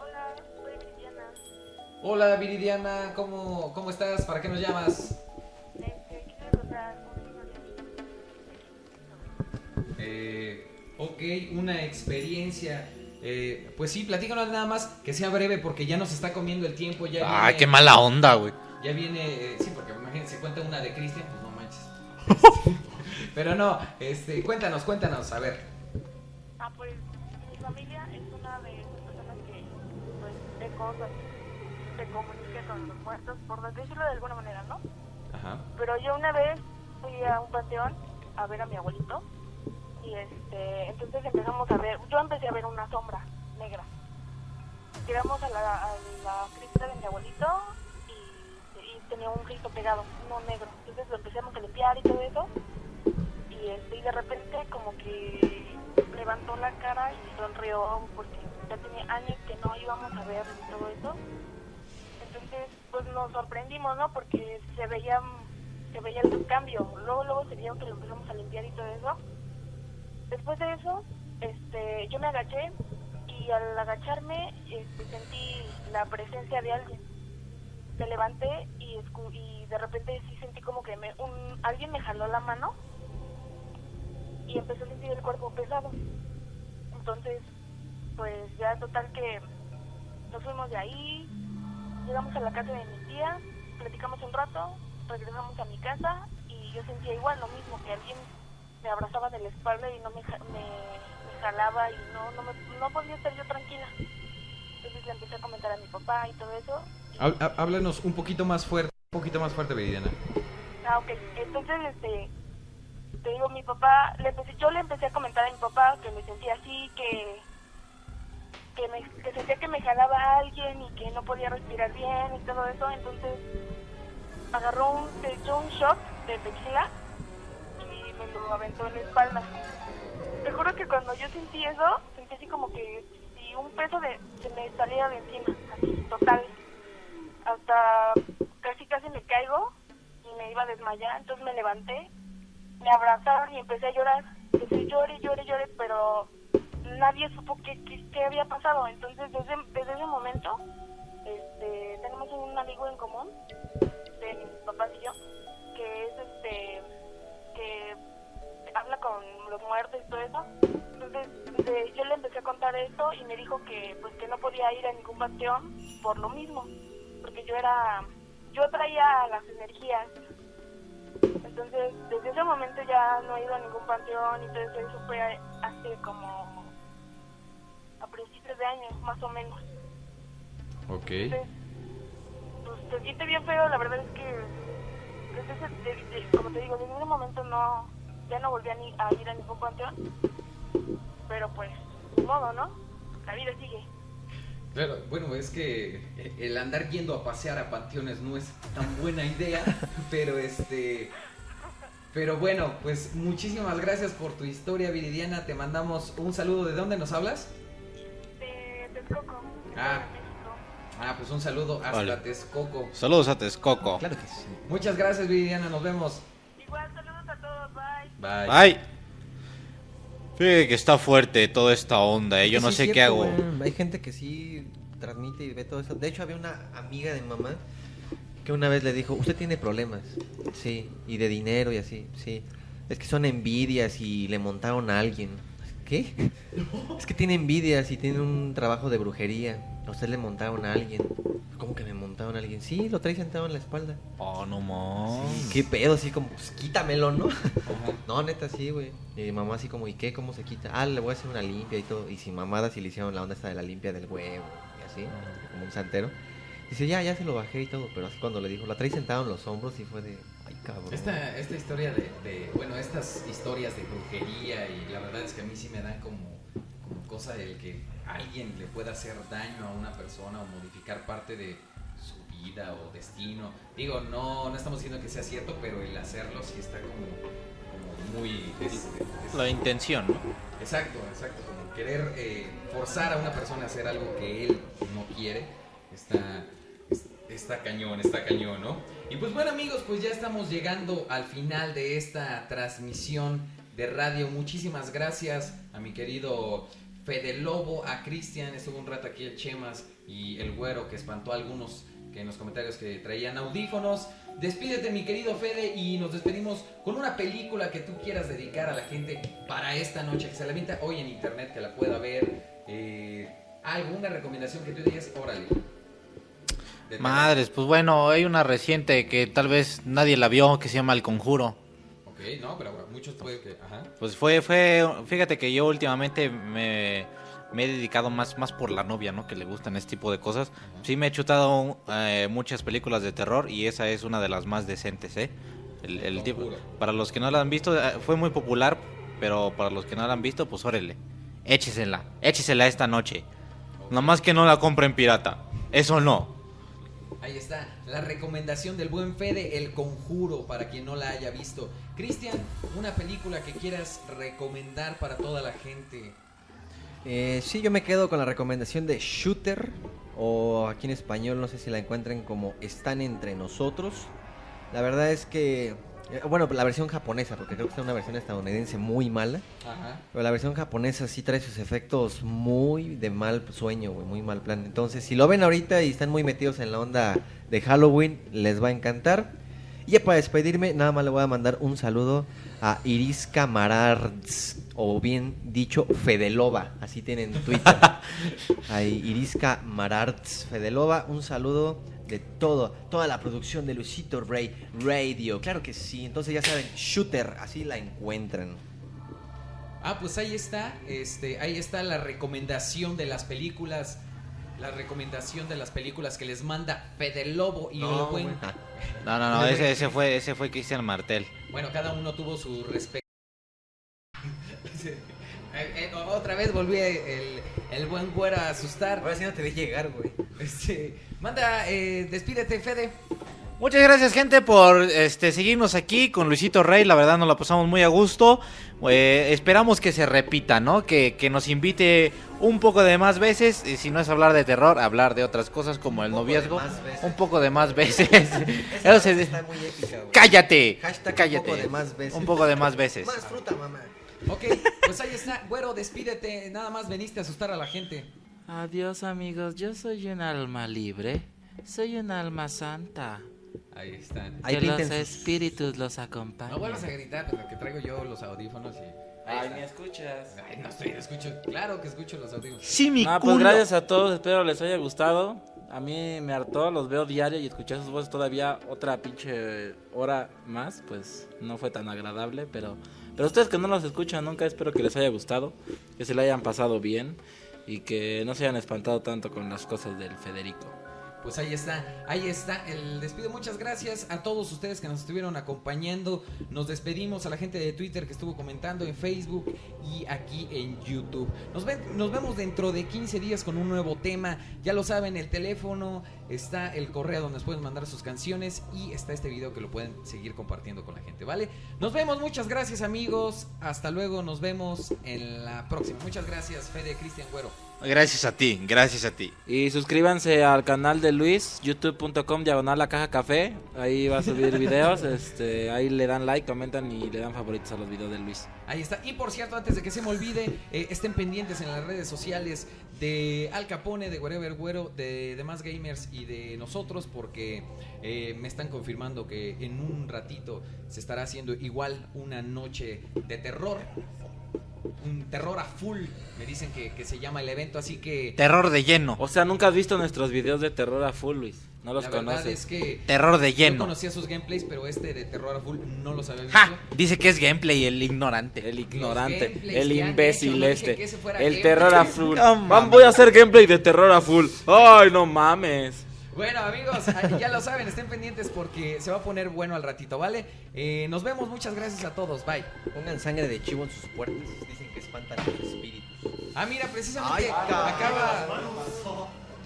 Hola, soy Viviana. Hola, Viridiana. ¿Cómo, cómo estás? ¿Para qué nos llamas? Este, quiero Eh, ok, una experiencia. Eh, pues sí, platícanos nada más, que sea breve porque ya nos está comiendo el tiempo. Ya Ah, viene- qué mala onda, güey. Ya viene, eh, sí, porque imagínense, cuenta una de Cristian, pues no manches. Pero no, este, cuéntanos, cuéntanos, a ver. Ah, pues mi familia es una de esas personas que pues ve cosas, se comunica con los muertos, por decirlo de alguna manera, ¿no? Ajá. Pero yo una vez fui a un panteón a ver a mi abuelito y este, entonces empezamos a ver, yo empecé a ver una sombra negra. Llegamos a la, a cripta de mi abuelito y, tenía un grito pegado, uno negro. Entonces lo empezamos a limpiar y todo eso y, este, y de repente como que levantó la cara y sonrió porque ya tenía años que no íbamos a ver y todo eso. Entonces, pues nos sorprendimos, ¿no? Porque se veía, se veía el cambio. Luego, luego se vio que lo empezamos a limpiar y todo eso. Después de eso, este, yo me agaché y al agacharme este, sentí la presencia de alguien. Me levanté y, de repente sí sentí como que me, un, alguien me jaló la mano y empecé a sentir el cuerpo pesado. Entonces, pues ya total que nos fuimos de ahí, llegamos a la casa de mi tía platicamos un rato, regresamos a mi casa y yo sentía igual lo mismo, que alguien me abrazaba de la espalda y no me, me, me jalaba y no, no, me- no podía estar yo tranquila. Entonces le empecé a comentar a mi papá y todo eso. y- Háblanos un poquito más fuerte, un poquito más fuerte, Viridiana. Ah, ok. Entonces, este, te digo, mi papá, le empecé, yo le empecé a comentar a mi papá que me sentía así, que, que, me, que sentía que me jalaba a alguien y que no podía respirar bien y todo eso. Entonces, agarró un, se echó un shot de tequila y me lo aventó en. Te juro que cuando yo sentí eso, sentí así como que si un peso de, se me salía de encima, así, total. Hasta casi casi me caigo y me iba a desmayar, entonces me levanté, me abrazaron y empecé a llorar. Empecé llore, llore, llore, pero nadie supo qué, qué, qué había pasado. Entonces, desde, desde ese momento, este, tenemos un amigo en común, de mis papás y yo, que es este, que habla con los muertos y todo eso. Entonces, de- yo le empecé a contar esto y me dijo que, pues, que no podía ir a ningún panteón por lo mismo, porque yo era, yo traía las energías entonces, desde ese momento ya no he ido a ningún panteón y todo eso, eso fue hace como a principios de año, más o menos. Ok. Entonces, pues se siente bien feo, la verdad es que, desde ese- de- de- como te digo, desde ese momento no, ya no volví a, ni- a ir a ningún panteón, pero pues, modo, ¿no? La vida sigue. Claro, bueno, es que el andar yendo a pasear a panteones no es tan buena idea, pero este... Pero bueno, pues muchísimas gracias por tu historia, Viridiana. Te mandamos un saludo. ¿De dónde nos hablas? De Texcoco, Ah. Ah, pues un saludo hasta Vale. Texcoco. Saludos a Texcoco. Claro que sí. Muchas gracias, Viridiana. Nos vemos. Igual, saludos todos, bye. Bye. Ay. Fíjate que está fuerte toda esta onda, ¿eh? Yo no sí sé qué hago. Hay gente que sí transmite y ve todo eso. De hecho, había una amiga de mi mamá que una vez le dijo, usted tiene problemas. Sí, y de dinero y así, sí. Es que son envidias y le montaron a alguien. ¿Qué? Es que tiene envidias y tiene un trabajo de brujería. A usted le montaron a alguien. ¿Cómo que me montaron a alguien? Sí, lo trae sentado en la espalda. Oh, no más. ¿Qué pedo? Así como, pues quítamelo, ¿no? No, neta, sí, güey. Y mi mamá así como, ¿y qué? ¿Cómo se quita? Ah, le voy a hacer una limpia y todo. Y sin mamadas y le hicieron la onda esta de la limpia del huevo y así, como un santero. Dice, ya, ya se lo bajé y todo. Pero así cuando le dijo, la trae sentado en los hombros y fue de, cabrón. Esta, esta historia de, de- bueno, estas historias de brujería y la verdad es que a mí sí me dan como, como cosa el que alguien le pueda hacer daño a una persona o modificar parte de su vida o destino. Digo, no, no estamos diciendo que sea cierto, pero el hacerlo sí está como, como muy... es- es- La intención, ¿no? Exacto, exacto, como querer eh, forzar a una persona a hacer algo que él no quiere, está, es- está cañón, está cañón, ¿no? Y pues bueno amigos, pues ya estamos llegando al final de esta transmisión de radio. Muchísimas gracias a mi querido Fede Lobo, a Cristian, estuvo un rato aquí el Chemas y el Güero que espantó a algunos que en los comentarios que traían audífonos. Despídete mi querido Fede y nos despedimos con una película que tú quieras dedicar a la gente para esta noche, que se la hoy en internet, que la pueda ver. Eh, ¿Alguna recomendación que tú digas? Órale. Madres, pues bueno, hay una reciente que tal vez nadie la vio que se llama El Conjuro. Ok, no, pero muchos puede que... Ajá. Pues fue, fue, fíjate que yo últimamente me, me he dedicado más, más por la novia, ¿no? Que le gustan este tipo de cosas. Sí me he chutado eh, muchas películas de terror y esa es una de las más decentes, ¿eh? El, el tipo, para los que no la han visto, eh, fue muy popular, pero para los que no la han visto, pues órale, échesela, échesela esta noche. Nomás que no la compren pirata, eso no. Ahí está, la recomendación del buen Fede, El Conjuro, para quien no la haya visto. Cristian, una película que quieras recomendar para toda la gente. Eh, sí, yo me quedo con la recomendación de Shooter, o aquí en español no sé si la encuentren como Están entre nosotros. La verdad es que, bueno, la versión japonesa, porque creo que está una versión estadounidense muy mala. Ajá. Pero la versión japonesa sí trae sus efectos muy de mal sueño, güey, muy mal plan. Entonces, si lo ven ahorita y están muy metidos en la onda de Halloween, les va a encantar. Y ya para despedirme, nada más le voy a mandar un saludo a Irisca Marards, o bien dicho, Fedelova, así tienen Twitter. a Irisca Marards Fedelova, un saludo de todo, toda la producción de Luisito Rey Radio. Claro que sí, entonces ya saben, Shooter, así la encuentran. Ah, pues ahí está, este, ahí está la recomendación de las películas, la recomendación de las películas que les manda Fede Lobo y el buen. No, no, no, ese, ese fue ese fue Cristian Martel. Bueno, cada uno tuvo su respeto. Otra vez volví el, el buen güero a asustar. Ahora sí no te dejé llegar, güey. Este, manda, eh, despídete, Fede. Muchas gracias, gente, por este seguirnos aquí con Luisito Rey. La verdad, nos la pasamos muy a gusto. Eh, esperamos que se repita, ¿no? Que, que nos invite un poco de más veces. Y si no es hablar de terror, hablar de otras cosas como el Un poco de noviazgo. más veces. Un poco de más veces. Eso se- está muy épica, güey. Cállate. Hashtag cállate. un poco de más veces. Un poco de más veces. Más fruta, mamá. Ok, pues ahí está. Güero, despídete. Nada más veniste a asustar a la gente. Adiós amigos, yo soy un alma libre, soy un alma santa. Ahí están. Ahí que los pinten espíritus los acompañen. No vuelvas a gritar, pues, que traigo yo los audífonos y. Ahí Ay. ¿me escuchas? Ay, no estoy, escucho. Claro que escucho los audífonos. Sí, mi Ah, pues culo. gracias a todos, espero les haya gustado. A mí me hartó, los veo diario y escuchar sus voces todavía otra pinche hora más, pues no fue tan agradable, pero pero ustedes que no los escuchan nunca, espero que les haya gustado, que se le hayan pasado bien y que no se hayan espantado tanto con las cosas del Federico. Pues ahí está, ahí está el despido. Muchas gracias a todos ustedes que nos estuvieron acompañando. Nos despedimos a la gente de Twitter que estuvo comentando en Facebook y aquí en YouTube. Nos, ven- nos vemos dentro de 15 días con un nuevo tema. Ya lo saben, el teléfono, está el correo donde pueden mandar sus canciones y está este video que lo pueden seguir compartiendo con la gente, ¿vale? Nos vemos, muchas gracias amigos. Hasta luego, nos vemos en la próxima. Muchas gracias, Fede, Cristian Güero. Gracias a ti, gracias a ti. Y suscríbanse al canal de Luis, youtube.com diagonal la caja café, ahí va a subir videos, este, ahí le dan like, comentan y le dan favoritos a los videos de Luis. Ahí está. Y por cierto, antes de que se me olvide, eh, estén pendientes en las redes sociales de Al Capone, de Wherever Güero, de demás gamers y de nosotros, porque eh, me están confirmando que en un ratito se estará haciendo igual una noche de terror. Un terror a full, me dicen que, que se llama el evento, así que Terror de lleno. O sea, nunca has visto nuestros videos de terror a full, Luis, no los la verdad conoces. es que Terror de yo lleno. conocía sus gameplays, pero este de terror a full no los había visto. ¡Ja! Dice que es gameplay el ignorante. El ignorante, el imbécil hecho, este, el gameplay. terror a full. No voy a hacer gameplay de terror a full. Ay, no mames. Bueno, amigos, ah, ya lo saben, estén pendientes porque se va a poner bueno al ratito, ¿vale? Eh, nos vemos, muchas gracias a todos, bye. Pongan sangre de chivo en sus puertas. Dicen que espantan los espíritus. Ah, mira, precisamente Ay, acaba,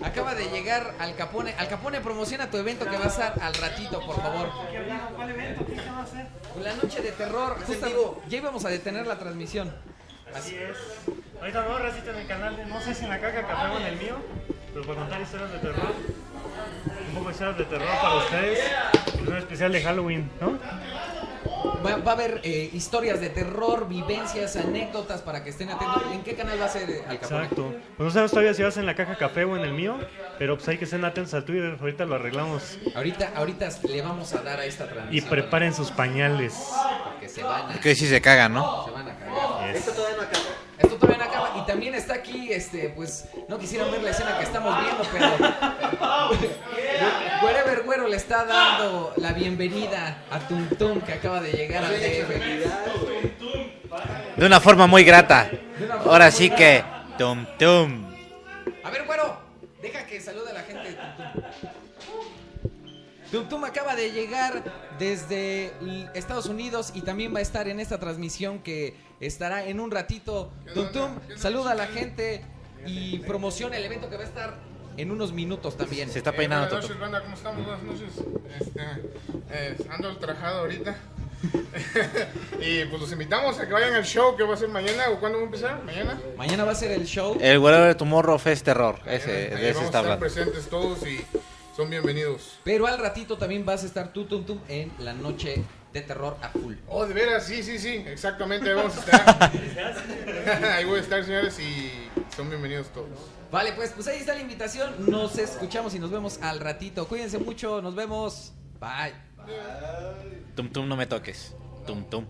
acaba de llegar Al Capone. Al Capone, promociona tu evento que va a estar al ratito, por favor. ¿Cuál evento? ¿Qué se va a hacer? La noche de terror, justo, ya íbamos a detener la transmisión. Así es. Ahorita no, racita en el canal de, no sé si en la caca café o en el mío, pero para contar historias de terror. Un poco de historias de terror para ustedes. Es un especial de Halloween, ¿no? Va, va a haber eh, historias de terror, vivencias, anécdotas para que estén atentos. ¿En qué canal va a ser eh, Al Capone? Exacto. Pues no sabemos todavía si vas en la caja café o en el mío, pero pues hay que estén atentos al Twitter. Ahorita lo arreglamos. Ahorita, ahorita le vamos a dar a esta Y transmisión. preparen sus pañales. Porque se van a, Que sí se caga, ¿no? se van a cagar. Yes. Esto todavía no acaba. Y también está aquí, este, pues, no quisieran ver la escena que estamos viendo, pero. Wherever Güero le está dando la bienvenida a Tum Tum que acaba de llegar al DF. De una forma muy grata. Ahora sí que. Tum tum. A ver, Güero, deja que salude a la gente de Tum Tum. Acaba de llegar desde Estados Unidos y también va a estar en esta transmisión que estará en un ratito. Tum Tum, saluda a la gente y promociona el evento que va a estar en unos minutos también. Se está peinando buenas Toto. noches, banda, ¿cómo estamos? Buenas noches. Este, eh, ando ultrajado ahorita. y pues los invitamos a que vayan al show que va a ser mañana o cuándo va a empezar? Mañana. Mañana va a ser el show. El Whatever Tomorrow Fest Terror. Ese, Ahí de ese vamos a está estar hablando. presentes todos y son bienvenidos. Pero al ratito también vas a estar tú, Tum Tum, en la noche de terror a full. Oh, de veras, sí, sí, sí, exactamente, ahí vamos a estar. ahí voy a estar, señores, y son bienvenidos todos. Vale, pues, pues ahí está la invitación. Nos escuchamos y nos vemos al ratito. Cuídense mucho, nos vemos. Bye. Tum tum, no me toques. Tum tum.